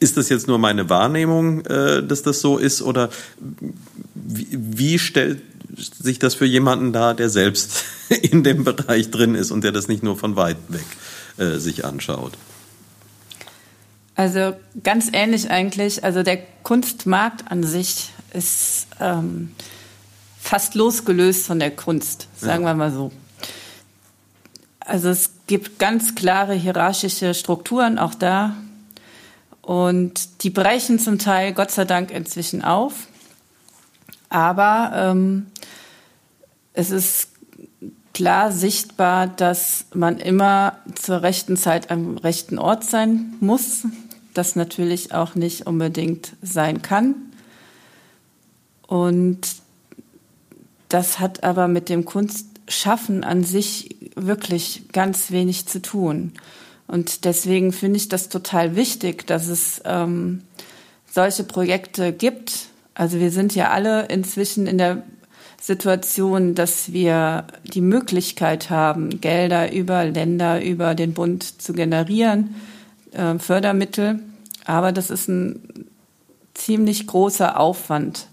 ist das jetzt nur meine Wahrnehmung, äh, dass das so ist oder wie, wie stellt sich das für jemanden dar, der selbst in dem Bereich drin ist und der das nicht nur von weit weg äh, sich anschaut? Also ganz ähnlich eigentlich. Also der Kunstmarkt an sich ist ähm, fast losgelöst von der Kunst, sagen ja. wir mal so. Also es gibt ganz klare hierarchische Strukturen auch da. Und die brechen zum Teil, Gott sei Dank, inzwischen auf. Aber ähm, es ist klar sichtbar, dass man immer zur rechten Zeit am rechten Ort sein muss. Das natürlich auch nicht unbedingt sein kann. Und das hat aber mit dem Kunstschaffen an sich wirklich ganz wenig zu tun. Und deswegen finde ich das total wichtig, dass es ähm, solche Projekte gibt. Also wir sind ja alle inzwischen in der Situation, dass wir die Möglichkeit haben, Gelder über Länder, über den Bund zu generieren, äh, Fördermittel. Aber das ist ein ziemlich großer Aufwand.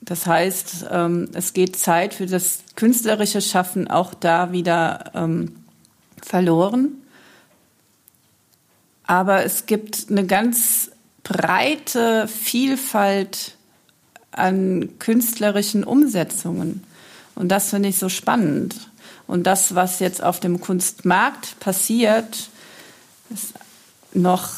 Das heißt, ähm, es geht Zeit für das künstlerische Schaffen auch da wieder ähm, verloren. Aber es gibt eine ganz breite Vielfalt an künstlerischen Umsetzungen. Und das finde ich so spannend. Und das, was jetzt auf dem Kunstmarkt passiert, ist noch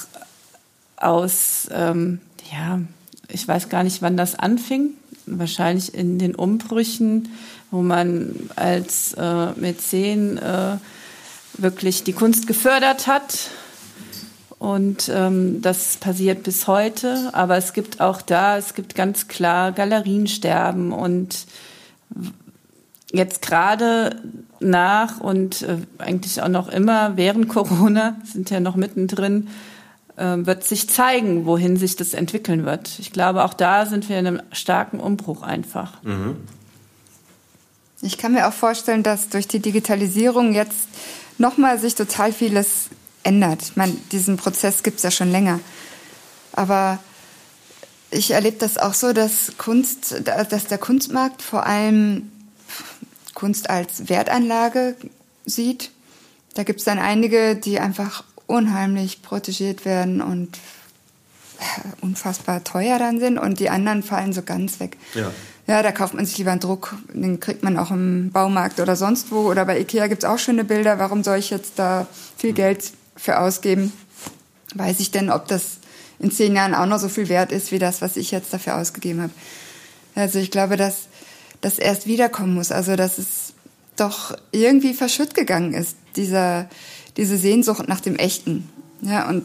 aus, ähm, ja, ich weiß gar nicht, wann das anfing, wahrscheinlich in den Umbrüchen, wo man als äh, Mäzen äh, wirklich die Kunst gefördert hat. Und ähm, das passiert bis heute. Aber es gibt auch da, es gibt ganz klar Galeriensterben und jetzt gerade nach und äh, eigentlich auch noch immer während Corona sind ja noch mittendrin ähm, wird sich zeigen, wohin sich das entwickeln wird. Ich glaube, auch da sind wir in einem starken Umbruch einfach. Mhm. Ich kann mir auch vorstellen, dass durch die Digitalisierung jetzt nochmal sich total vieles ändert. Ich meine, diesen Prozess gibt es ja schon länger. Aber ich erlebe das auch so, dass Kunst, dass der Kunstmarkt vor allem Kunst als Wertanlage sieht. Da gibt es dann einige, die einfach unheimlich protegiert werden und äh, unfassbar teuer dann sind und die anderen fallen so ganz weg. Ja. Ja, da kauft man sich lieber einen Druck, den kriegt man auch im Baumarkt oder sonst wo. Oder bei Ikea gibt's auch schöne Bilder. Warum soll ich jetzt da viel Geld für ausgeben? Weiß ich denn, ob das in zehn Jahren auch noch so viel wert ist, wie das, was ich jetzt dafür ausgegeben habe? Also ich glaube, dass das erst wiederkommen muss. Also dass es doch irgendwie verschütt gegangen ist, dieser diese Sehnsucht nach dem Echten. Ja, und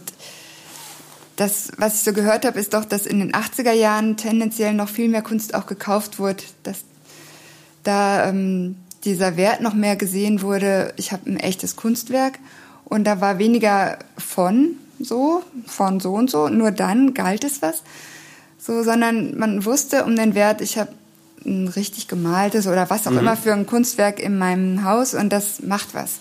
das, was ich so gehört habe, ist doch, dass in den 80er Jahren tendenziell noch viel mehr Kunst auch gekauft wurde, dass da ähm, dieser Wert noch mehr gesehen wurde, ich habe ein echtes Kunstwerk und da war weniger von so, von so und so, nur dann galt es was, so, sondern man wusste um den Wert, ich habe ein richtig gemaltes oder was auch mhm. immer für ein Kunstwerk in meinem Haus und das macht was.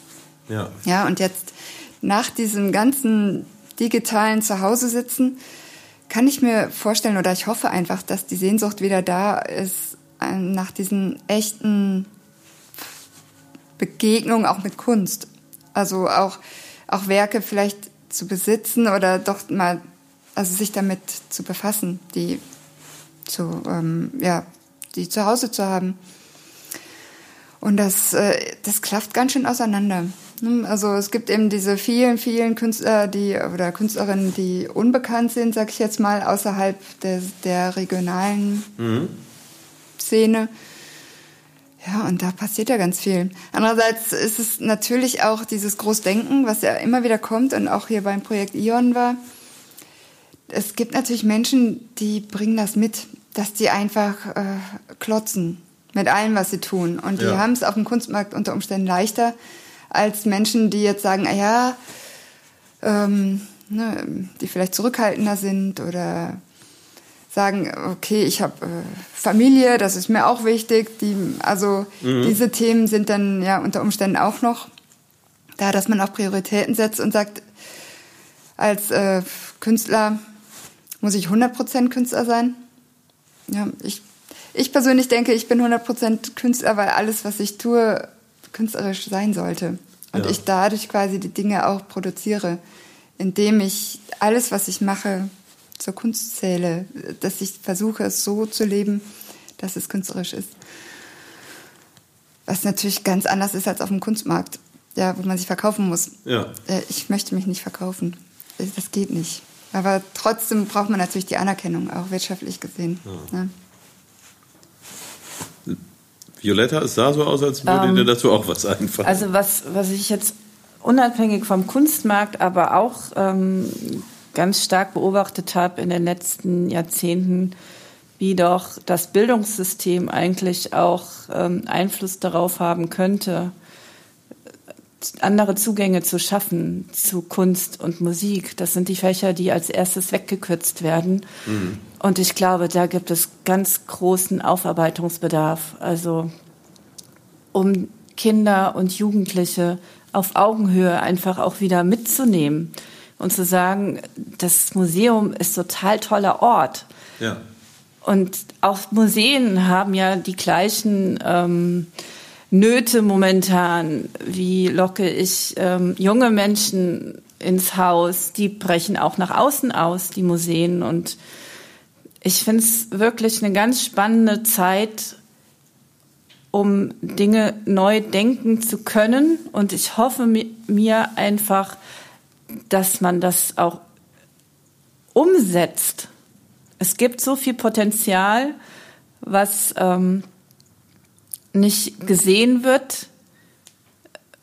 Ja. Ja, und jetzt nach diesem ganzen digitalen Zuhause sitzen, kann ich mir vorstellen oder ich hoffe einfach, dass die Sehnsucht wieder da ist ähm, nach diesen echten Begegnungen auch mit Kunst. Also auch, auch Werke vielleicht zu besitzen oder doch mal, also sich damit zu befassen, die zu, ähm, ja, die zu Hause zu haben. Und das, äh, das klafft ganz schön auseinander. Ne? Also es gibt eben diese vielen, vielen Künstler, die oder Künstlerinnen, die unbekannt sind, sag ich jetzt mal, außerhalb der, der regionalen mhm. Szene. Ja, und da passiert ja ganz viel. Andererseits ist es natürlich auch dieses Großdenken, was ja immer wieder kommt und auch hier beim Projekt Ion war. Es gibt natürlich Menschen, die bringen das mit, dass die einfach äh, klotzen mit allem, was sie tun. Und die ja. haben es auf dem Kunstmarkt unter Umständen leichter als Menschen, die jetzt sagen, ah ja, ähm, ne, die vielleicht zurückhaltender sind oder sagen, okay, ich habe äh, Familie, das ist mir auch wichtig. Die, also mhm. diese Themen sind dann ja unter Umständen auch noch da, dass man auch Prioritäten setzt und sagt, als äh, Künstler muss ich 100% Künstler sein. Ja, ich, ich persönlich denke, ich bin 100% Künstler, weil alles, was ich tue, künstlerisch sein sollte. Und ja. ich dadurch quasi die Dinge auch produziere, indem ich alles, was ich mache, zur Kunst zähle, dass ich versuche, es so zu leben, dass es künstlerisch ist. Was natürlich ganz anders ist als auf dem Kunstmarkt, ja, wo man sich verkaufen muss. Ja. Äh, ich möchte mich nicht verkaufen. Das geht nicht. Aber trotzdem braucht man natürlich die Anerkennung, auch wirtschaftlich gesehen. Ja. Ne? Violetta, es sah so aus, als würde ähm, dir dazu auch was einfallen. Also was, was ich jetzt unabhängig vom Kunstmarkt, aber auch ähm, ganz stark beobachtet habe in den letzten Jahrzehnten, wie doch das Bildungssystem eigentlich auch ähm, Einfluss darauf haben könnte, andere Zugänge zu schaffen zu Kunst und Musik. Das sind die Fächer, die als erstes weggekürzt werden. Mhm. Und ich glaube, da gibt es ganz großen Aufarbeitungsbedarf. Also um Kinder und Jugendliche auf Augenhöhe einfach auch wieder mitzunehmen und zu sagen, das Museum ist total toller Ort. Ja. Und auch Museen haben ja die gleichen ähm, Nöte momentan. Wie locke ich ähm, junge Menschen ins Haus? Die brechen auch nach außen aus, die Museen. Und ich finde es wirklich eine ganz spannende Zeit, um Dinge neu denken zu können. Und ich hoffe mir einfach, dass man das auch umsetzt. Es gibt so viel Potenzial, was ähm, nicht gesehen wird,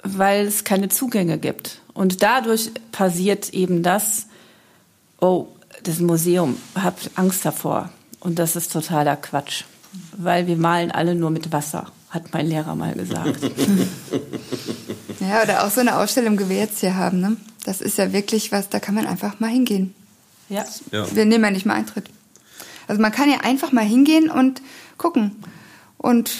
weil es keine Zugänge gibt. Und dadurch passiert eben das, oh, das Museum, habt Angst davor. Und das ist totaler Quatsch, weil wir malen alle nur mit Wasser, hat mein Lehrer mal gesagt. ja, oder auch so eine Ausstellung, wie wir jetzt hier haben, ne? Das ist ja wirklich was, da kann man einfach mal hingehen. Ja. ja. Wir nehmen ja nicht mal Eintritt. Also man kann ja einfach mal hingehen und gucken und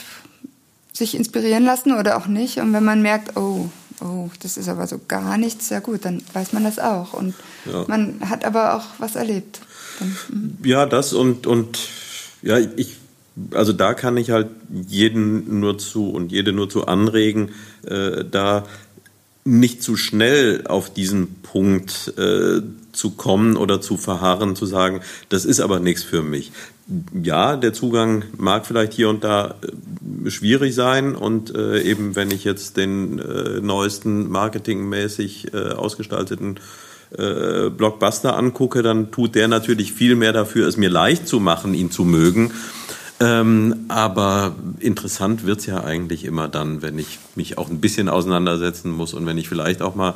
sich inspirieren lassen oder auch nicht. Und wenn man merkt, oh, oh, das ist aber so gar nichts, ja gut, dann weiß man das auch. Und ja. man hat aber auch was erlebt. Dann, mhm. ja, das und, und ja, ich, also da kann ich halt jeden nur zu und jede nur zu anregen, äh, da nicht zu schnell auf diesen Punkt äh, zu kommen oder zu verharren, zu sagen, das ist aber nichts für mich. Ja, der Zugang mag vielleicht hier und da äh, schwierig sein und äh, eben wenn ich jetzt den äh, neuesten marketingmäßig äh, ausgestalteten äh, Blockbuster angucke, dann tut der natürlich viel mehr dafür, es mir leicht zu machen, ihn zu mögen. Ähm, aber interessant wird's ja eigentlich immer dann, wenn ich mich auch ein bisschen auseinandersetzen muss und wenn ich vielleicht auch mal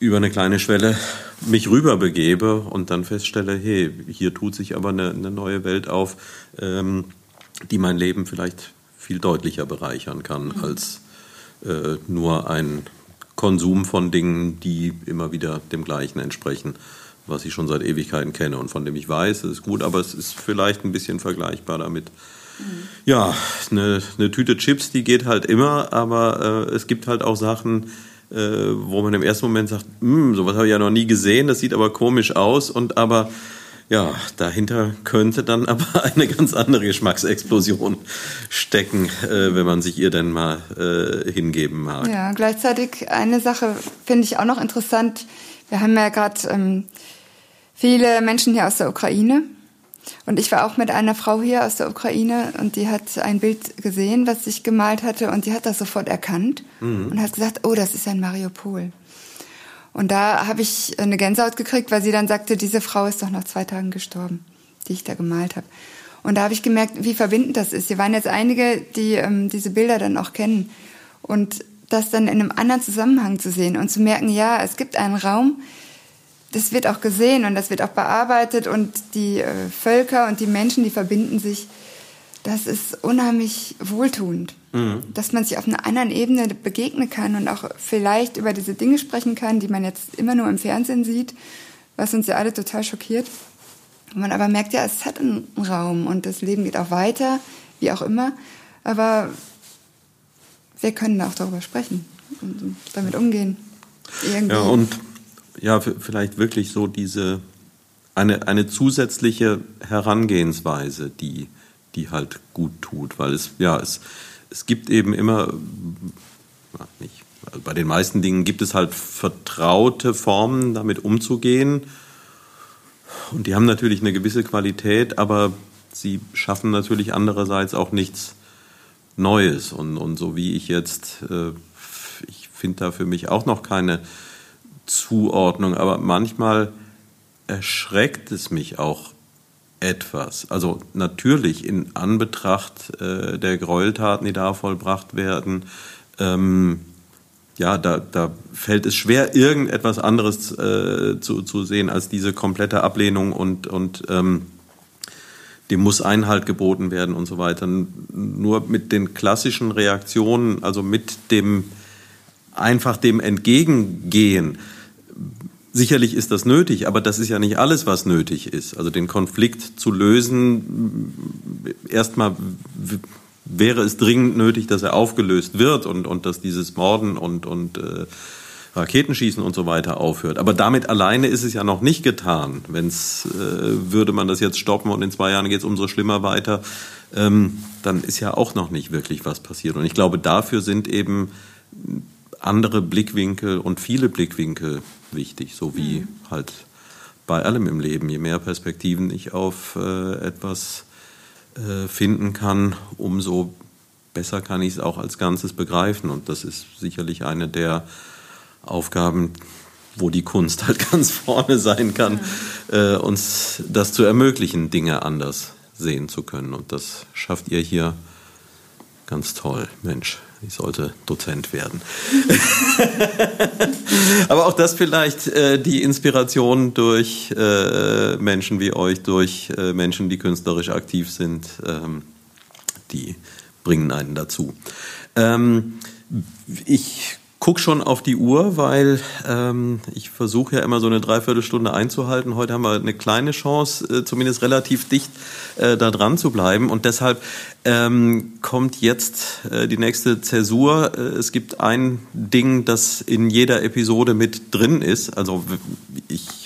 über eine kleine Schwelle mich rüber begebe und dann feststelle, hey, hier tut sich aber eine, eine neue Welt auf, ähm, die mein Leben vielleicht viel deutlicher bereichern kann mhm. als äh, nur ein Konsum von Dingen, die immer wieder dem gleichen entsprechen was ich schon seit Ewigkeiten kenne und von dem ich weiß, es ist gut, aber es ist vielleicht ein bisschen vergleichbar damit. Mhm. Ja, eine, eine, Tüte Chips, die geht halt immer, aber äh, es gibt halt auch Sachen, äh, wo man im ersten Moment sagt, hm, sowas habe ich ja noch nie gesehen, das sieht aber komisch aus und aber Ja, dahinter könnte dann aber eine ganz andere Geschmacksexplosion stecken, äh, wenn man sich ihr denn mal äh, hingeben mag. Ja, gleichzeitig eine Sache finde ich auch noch interessant. Wir haben ja gerade ähm, viele Menschen hier aus der Ukraine. Und ich war auch mit einer Frau hier aus der Ukraine und die hat ein Bild gesehen, was ich gemalt hatte und die hat das sofort erkannt mhm. und hat gesagt, oh, das ist ein Mariupol. Und da habe ich eine Gänsehaut gekriegt, weil sie dann sagte, diese Frau ist doch nach zwei Tagen gestorben, die ich da gemalt habe. Und da habe ich gemerkt, wie verbindend das ist. Sie waren jetzt einige, die ähm, diese Bilder dann auch kennen. Und das dann in einem anderen Zusammenhang zu sehen und zu merken, ja, es gibt einen Raum, das wird auch gesehen und das wird auch bearbeitet und die äh, Völker und die Menschen, die verbinden sich. Das ist unheimlich wohltuend. Mhm. Dass man sich auf einer anderen Ebene begegnen kann und auch vielleicht über diese Dinge sprechen kann, die man jetzt immer nur im Fernsehen sieht, was uns ja alle total schockiert. Und man aber merkt ja, es hat einen Raum und das Leben geht auch weiter, wie auch immer. Aber wir können auch darüber sprechen und damit umgehen. Irgendwie. Ja, und ja, vielleicht wirklich so diese, eine, eine zusätzliche Herangehensweise, die, die halt gut tut, weil es, ja, es, es gibt eben immer, nicht, also bei den meisten Dingen gibt es halt vertraute Formen, damit umzugehen. Und die haben natürlich eine gewisse Qualität, aber sie schaffen natürlich andererseits auch nichts Neues. Und, und so wie ich jetzt, äh, ich finde da für mich auch noch keine Zuordnung, aber manchmal erschreckt es mich auch etwas. Also natürlich in Anbetracht äh, der Gräueltaten, die da vollbracht werden, ähm, ja, da, da fällt es schwer, irgendetwas anderes äh, zu, zu sehen als diese komplette Ablehnung und, und ähm, dem muss Einhalt geboten werden und so weiter. Nur mit den klassischen Reaktionen, also mit dem einfach dem Entgegengehen, Sicherlich ist das nötig, aber das ist ja nicht alles, was nötig ist. Also den Konflikt zu lösen, erstmal wäre es dringend nötig, dass er aufgelöst wird und, und dass dieses Morden und, und äh, Raketenschießen und so weiter aufhört. Aber damit alleine ist es ja noch nicht getan. Wenn's äh, würde man das jetzt stoppen und in zwei Jahren geht es umso schlimmer weiter, ähm, dann ist ja auch noch nicht wirklich was passiert. Und ich glaube, dafür sind eben andere Blickwinkel und viele Blickwinkel wichtig, so wie mhm. halt bei allem im Leben. Je mehr Perspektiven ich auf äh, etwas äh, finden kann, umso besser kann ich es auch als Ganzes begreifen. Und das ist sicherlich eine der Aufgaben, wo die Kunst halt ganz vorne sein kann, mhm. äh, uns das zu ermöglichen, Dinge anders sehen zu können. Und das schafft ihr hier ganz toll, Mensch ich sollte Dozent werden. Aber auch das vielleicht äh, die Inspiration durch äh, Menschen wie euch, durch äh, Menschen, die künstlerisch aktiv sind, ähm, die bringen einen dazu. Ähm, ich guck schon auf die Uhr, weil ähm, ich versuche ja immer so eine Dreiviertelstunde einzuhalten. Heute haben wir eine kleine Chance, äh, zumindest relativ dicht äh, da dran zu bleiben. Und deshalb ähm, kommt jetzt äh, die nächste Zäsur. Äh, es gibt ein Ding, das in jeder Episode mit drin ist. Also ich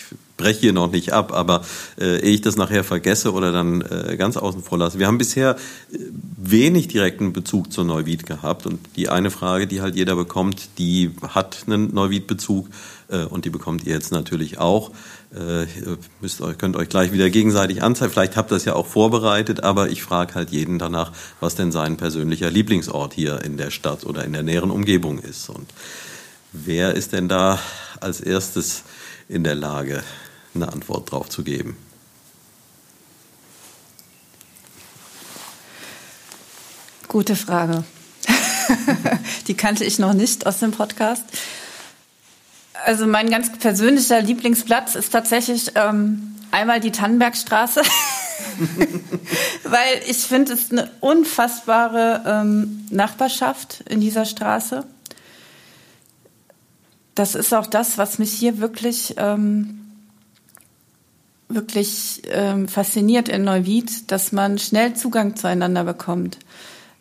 breche hier noch nicht ab, aber äh, ehe ich das nachher vergesse oder dann äh, ganz außen vor lasse. Wir haben bisher äh, wenig direkten Bezug zur Neuwied gehabt und die eine Frage, die halt jeder bekommt, die hat einen Neuwied-Bezug äh, und die bekommt ihr jetzt natürlich auch. Äh, ihr müsst euch, könnt euch gleich wieder gegenseitig anzeigen. Vielleicht habt ihr das ja auch vorbereitet, aber ich frage halt jeden danach, was denn sein persönlicher Lieblingsort hier in der Stadt oder in der näheren Umgebung ist. Und wer ist denn da als erstes in der Lage, eine Antwort drauf zu geben. Gute Frage. Die kannte ich noch nicht aus dem Podcast. Also mein ganz persönlicher Lieblingsplatz ist tatsächlich ähm, einmal die Tannenbergstraße, weil ich finde es eine unfassbare ähm, Nachbarschaft in dieser Straße. Das ist auch das, was mich hier wirklich ähm, wirklich ähm, fasziniert in Neuwied, dass man schnell Zugang zueinander bekommt.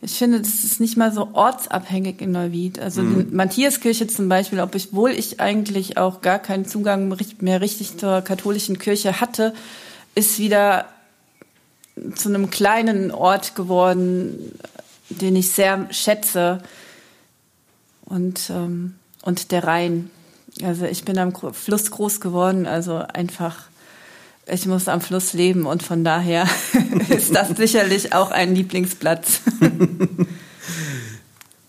Ich finde, das ist nicht mal so ortsabhängig in Neuwied. Also mhm. die Matthiaskirche zum Beispiel, obwohl ich eigentlich auch gar keinen Zugang mehr richtig zur katholischen Kirche hatte, ist wieder zu einem kleinen Ort geworden, den ich sehr schätze. Und, ähm, und der Rhein. Also ich bin am Fluss groß geworden, also einfach, ich muss am Fluss leben und von daher ist das sicherlich auch ein Lieblingsplatz.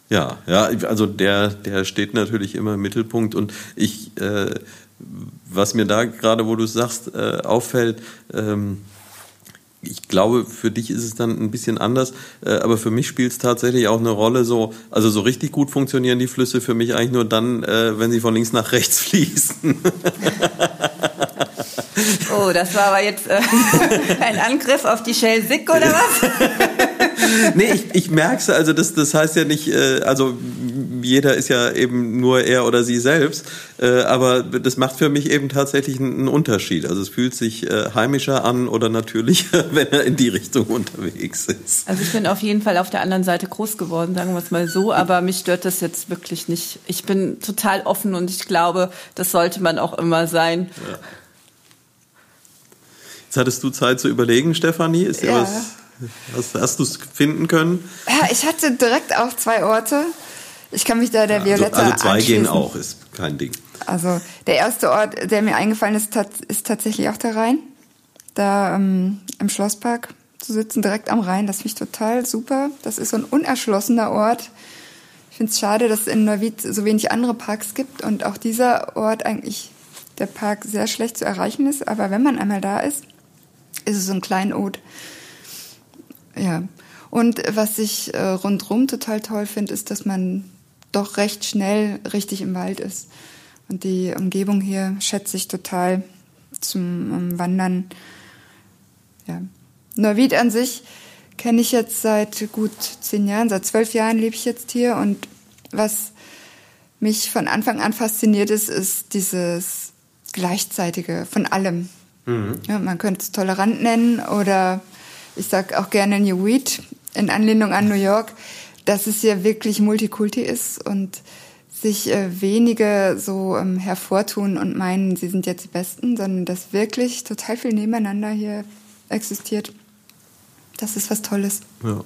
ja, ja, also der, der steht natürlich immer im Mittelpunkt und ich, äh, was mir da gerade, wo du sagst, äh, auffällt, ähm, ich glaube, für dich ist es dann ein bisschen anders, äh, aber für mich spielt es tatsächlich auch eine Rolle. So, also so richtig gut funktionieren die Flüsse für mich eigentlich nur dann, äh, wenn sie von links nach rechts fließen. Oh, das war aber jetzt äh, ein Angriff auf die Shell Sick oder was? nee, ich, ich merke es, also das, das heißt ja nicht, äh, also jeder ist ja eben nur er oder sie selbst, äh, aber das macht für mich eben tatsächlich einen Unterschied. Also es fühlt sich äh, heimischer an oder natürlicher, wenn er in die Richtung unterwegs ist. Also ich bin auf jeden Fall auf der anderen Seite groß geworden, sagen wir es mal so, aber mich stört das jetzt wirklich nicht. Ich bin total offen und ich glaube, das sollte man auch immer sein. Ja. Jetzt hattest du Zeit zu überlegen, Stefanie. Ist ja. was Hast, hast du es finden können? Ja, ich hatte direkt auch zwei Orte. Ich kann mich da der ja, Violetta also, also zwei gehen auch, ist kein Ding. Also der erste Ort, der mir eingefallen ist, ist tatsächlich auch der Rhein. Da ähm, im Schlosspark zu sitzen, direkt am Rhein, das finde ich total super. Das ist so ein unerschlossener Ort. Ich finde es schade, dass es in Neuwied so wenig andere Parks gibt und auch dieser Ort eigentlich der Park sehr schlecht zu erreichen ist. Aber wenn man einmal da ist, ist es so ein Kleinod. Ja. Und was ich äh, rundrum total toll finde, ist, dass man doch recht schnell richtig im Wald ist. Und die Umgebung hier schätze ich total zum um, Wandern. Ja. Neuwied an sich kenne ich jetzt seit gut zehn Jahren, seit zwölf Jahren lebe ich jetzt hier. Und was mich von Anfang an fasziniert ist, ist dieses Gleichzeitige von allem. Mhm. Ja, man könnte es tolerant nennen oder ich sage auch gerne New Weed in Anlehnung an New York, dass es hier wirklich Multikulti ist und sich äh, wenige so ähm, hervortun und meinen, sie sind jetzt die Besten, sondern dass wirklich total viel nebeneinander hier existiert. Das ist was Tolles. Ja.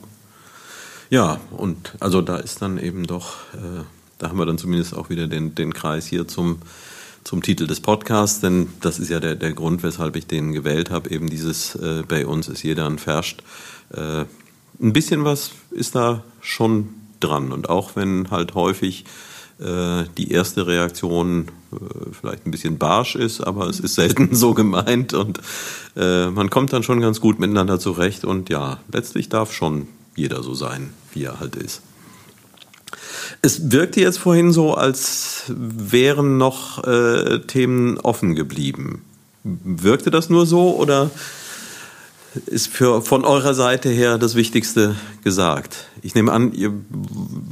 Ja, und also da ist dann eben doch, äh, da haben wir dann zumindest auch wieder den, den Kreis hier zum zum Titel des Podcasts, denn das ist ja der, der Grund, weshalb ich den gewählt habe. Eben dieses äh, bei uns ist jeder ein Verscht. Äh, ein bisschen was ist da schon dran. Und auch wenn halt häufig äh, die erste Reaktion äh, vielleicht ein bisschen barsch ist, aber es ist selten so gemeint und äh, man kommt dann schon ganz gut miteinander zurecht. Und ja, letztlich darf schon jeder so sein, wie er halt ist. Es wirkte jetzt vorhin so, als wären noch äh, Themen offen geblieben. Wirkte das nur so oder ist für, von eurer Seite her das Wichtigste gesagt? Ich nehme an, ihr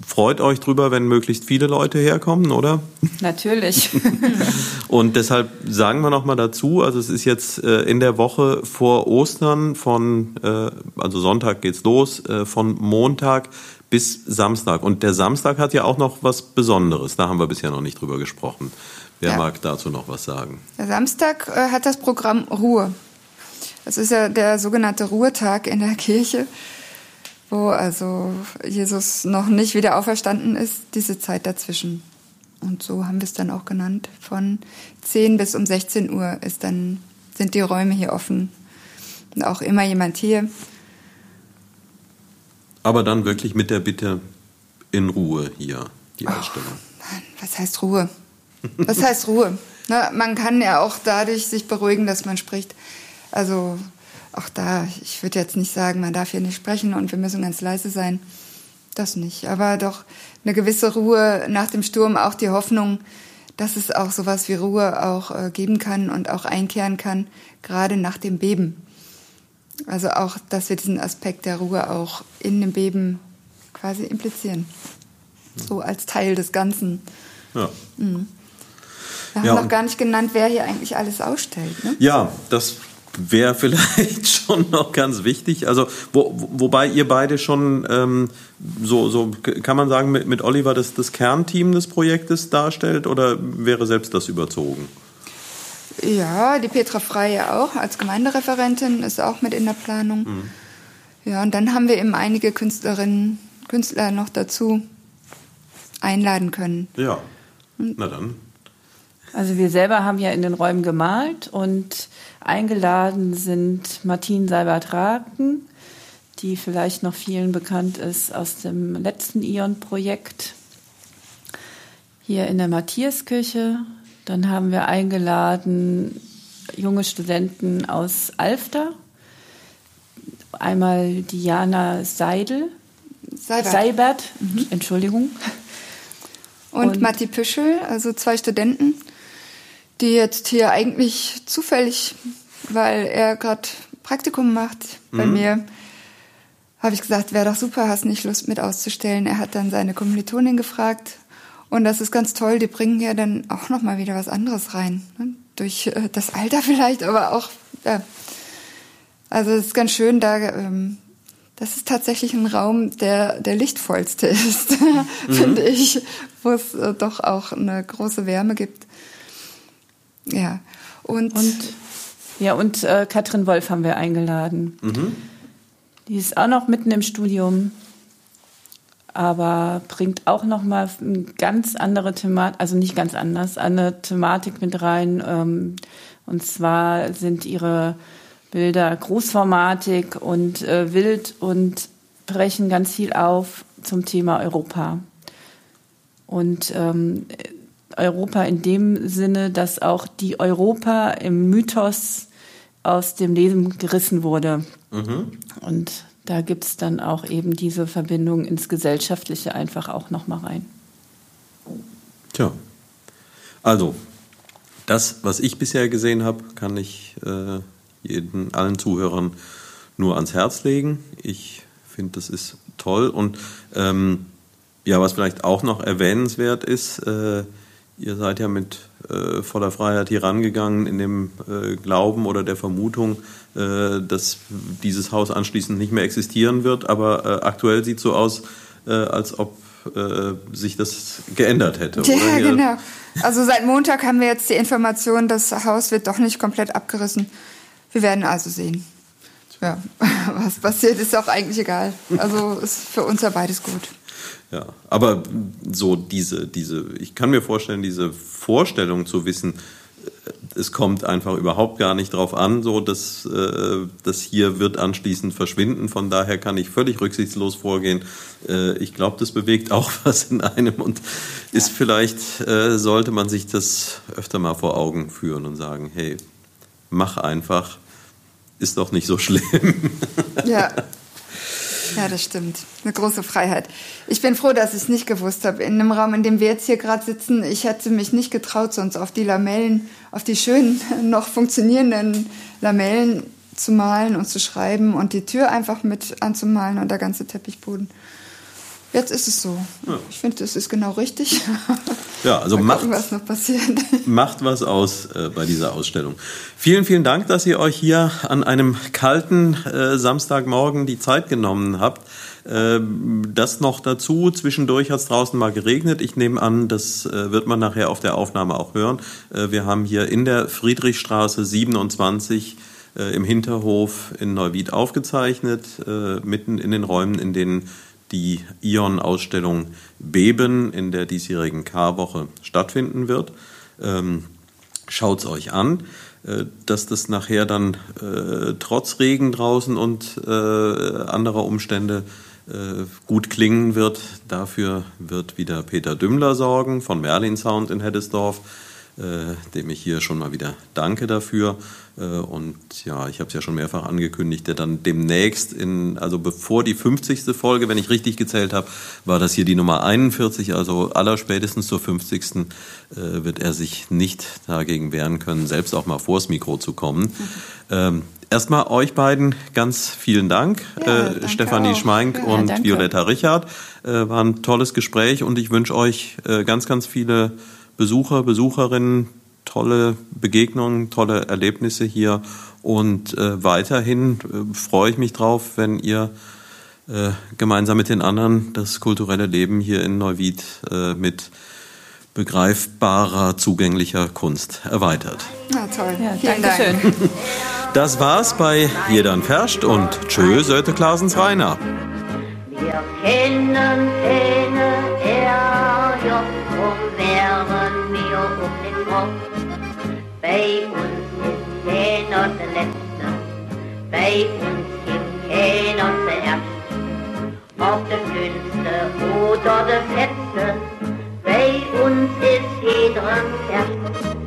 freut euch drüber, wenn möglichst viele Leute herkommen, oder? Natürlich. Und deshalb sagen wir nochmal dazu, also es ist jetzt äh, in der Woche vor Ostern von, äh, also Sonntag geht's los, äh, von Montag bis Samstag. Und der Samstag hat ja auch noch was Besonderes. Da haben wir bisher noch nicht drüber gesprochen. Wer ja. mag dazu noch was sagen? Der Samstag äh, hat das Programm Ruhe. Das ist ja der sogenannte Ruhetag in der Kirche, wo also Jesus noch nicht wieder auferstanden ist, diese Zeit dazwischen. Und so haben wir es dann auch genannt. Von 10 bis um 16 Uhr ist dann, sind die Räume hier offen. Und auch immer jemand hier aber dann wirklich mit der Bitte in Ruhe hier, die Ausstellung. Oh, was heißt Ruhe? Was heißt Ruhe? Na, man kann ja auch dadurch sich beruhigen, dass man spricht. Also auch da, ich würde jetzt nicht sagen, man darf hier nicht sprechen und wir müssen ganz leise sein. Das nicht. Aber doch eine gewisse Ruhe nach dem Sturm, auch die Hoffnung, dass es auch sowas wie Ruhe auch äh, geben kann und auch einkehren kann, gerade nach dem Beben. Also auch, dass wir diesen Aspekt der Ruhe auch in dem Beben quasi implizieren. So als Teil des Ganzen. Ja. Mhm. Wir haben ja, noch gar nicht genannt, wer hier eigentlich alles ausstellt. Ne? Ja, das wäre vielleicht schon noch ganz wichtig. Also, wo, wobei ihr beide schon ähm, so, so kann man sagen, mit, mit Oliver das, das Kernteam des Projektes darstellt oder wäre selbst das überzogen? Ja, die Petra Freie auch als Gemeindereferentin ist auch mit in der Planung. Mhm. Ja, und dann haben wir eben einige Künstlerinnen, Künstler noch dazu einladen können. Ja, na dann. Also wir selber haben ja in den Räumen gemalt und eingeladen sind Martin Seibert-Raken, die vielleicht noch vielen bekannt ist aus dem letzten Ion-Projekt hier in der Matthiaskirche. Dann haben wir eingeladen junge Studenten aus Alfter. Einmal Diana Seidel. Seibert. Seibert, mhm. Entschuldigung. Und, Und Matti Püschel, also zwei Studenten, die jetzt hier eigentlich zufällig, weil er gerade Praktikum macht bei mhm. mir, habe ich gesagt, wäre doch super, hast nicht Lust mit auszustellen. Er hat dann seine Kommilitonin gefragt und das ist ganz toll, die bringen ja dann auch noch mal wieder was anderes rein. Ne? Durch äh, das Alter vielleicht, aber auch, ja. Also es ist ganz schön, da, ähm, das ist tatsächlich ein Raum, der der lichtvollste ist, mhm. finde ich, wo es äh, doch auch eine große Wärme gibt. Ja, und... und ja, und äh, Katrin Wolf haben wir eingeladen. Mhm. Die ist auch noch mitten im Studium aber bringt auch noch mal eine ganz andere Thematik, also nicht ganz anders, eine Thematik mit rein. Ähm, und zwar sind ihre Bilder Großformatik und äh, wild und brechen ganz viel auf zum Thema Europa. Und ähm, Europa in dem Sinne, dass auch die Europa im Mythos aus dem Leben gerissen wurde. Mhm. Und da gibt es dann auch eben diese Verbindung ins Gesellschaftliche einfach auch nochmal rein. Tja, also das, was ich bisher gesehen habe, kann ich äh, jeden, allen Zuhörern nur ans Herz legen. Ich finde, das ist toll. Und ähm, ja, was vielleicht auch noch erwähnenswert ist, äh, ihr seid ja mit äh, voller Freiheit hier rangegangen in dem äh, Glauben oder der Vermutung, äh, dass dieses Haus anschließend nicht mehr existieren wird. Aber äh, aktuell sieht es so aus, äh, als ob äh, sich das geändert hätte. Ja, genau. Also seit Montag haben wir jetzt die Information, das Haus wird doch nicht komplett abgerissen. Wir werden also sehen. Ja, was passiert, ist auch eigentlich egal. Also ist für uns ja beides gut. Ja, aber so diese, diese, ich kann mir vorstellen, diese Vorstellung zu wissen, äh, es kommt einfach überhaupt gar nicht drauf an, so dass äh, das hier wird anschließend verschwinden. Von daher kann ich völlig rücksichtslos vorgehen. Äh, ich glaube, das bewegt auch was in einem und ist vielleicht äh, sollte man sich das öfter mal vor Augen führen und sagen, hey, mach einfach, ist doch nicht so schlimm. Ja. Ja, das stimmt. Eine große Freiheit. Ich bin froh, dass ich es nicht gewusst habe. In dem Raum, in dem wir jetzt hier gerade sitzen, ich hätte mich nicht getraut, sonst auf die Lamellen, auf die schönen, noch funktionierenden Lamellen zu malen und zu schreiben und die Tür einfach mit anzumalen und der ganze Teppichboden. Jetzt ist es so. Ja. Ich finde, das ist genau richtig. Ja, also macht, was noch passiert. macht was aus äh, bei dieser Ausstellung. Vielen, vielen Dank, dass ihr euch hier an einem kalten äh, Samstagmorgen die Zeit genommen habt. Äh, das noch dazu. Zwischendurch hat es draußen mal geregnet. Ich nehme an, das äh, wird man nachher auf der Aufnahme auch hören. Äh, wir haben hier in der Friedrichstraße 27 äh, im Hinterhof in Neuwied aufgezeichnet, mitten in den Räumen, in denen die Ion-Ausstellung Beben in der diesjährigen K-Woche stattfinden wird. Ähm, Schaut es euch an, äh, dass das nachher dann äh, trotz Regen draußen und äh, anderer Umstände äh, gut klingen wird. Dafür wird wieder Peter Dümmler sorgen von Merlin Sound in Heddesdorf, dem ich hier schon mal wieder danke dafür. Äh, und ja, ich habe es ja schon mehrfach angekündigt, der dann demnächst in, also bevor die 50. Folge, wenn ich richtig gezählt habe, war das hier die Nummer 41, also allerspätestens zur 50. Äh, wird er sich nicht dagegen wehren können, selbst auch mal vors Mikro zu kommen. Mhm. Ähm, Erstmal euch beiden ganz vielen Dank, ja, äh, Stefanie auch. Schmeink ja, und danke. Violetta Richard. Äh, war ein tolles Gespräch und ich wünsche euch äh, ganz, ganz viele Besucher, Besucherinnen, tolle Begegnungen, tolle Erlebnisse hier. Und äh, weiterhin äh, freue ich mich drauf, wenn ihr äh, gemeinsam mit den anderen das kulturelle Leben hier in Neuwied äh, mit begreifbarer, zugänglicher Kunst erweitert. Ja, toll. Ja, Vielen Dank. Schön. Das war's bei Jedan Ferscht und Tschö Söte Klasens Rainer. Wir kennen keine RJ und Kopf. Bei uns ist keiner der Letzte, bei uns gibt keiner zuerst. Ob der Dünnste oder der Fetzte, bei uns ist jeder erst.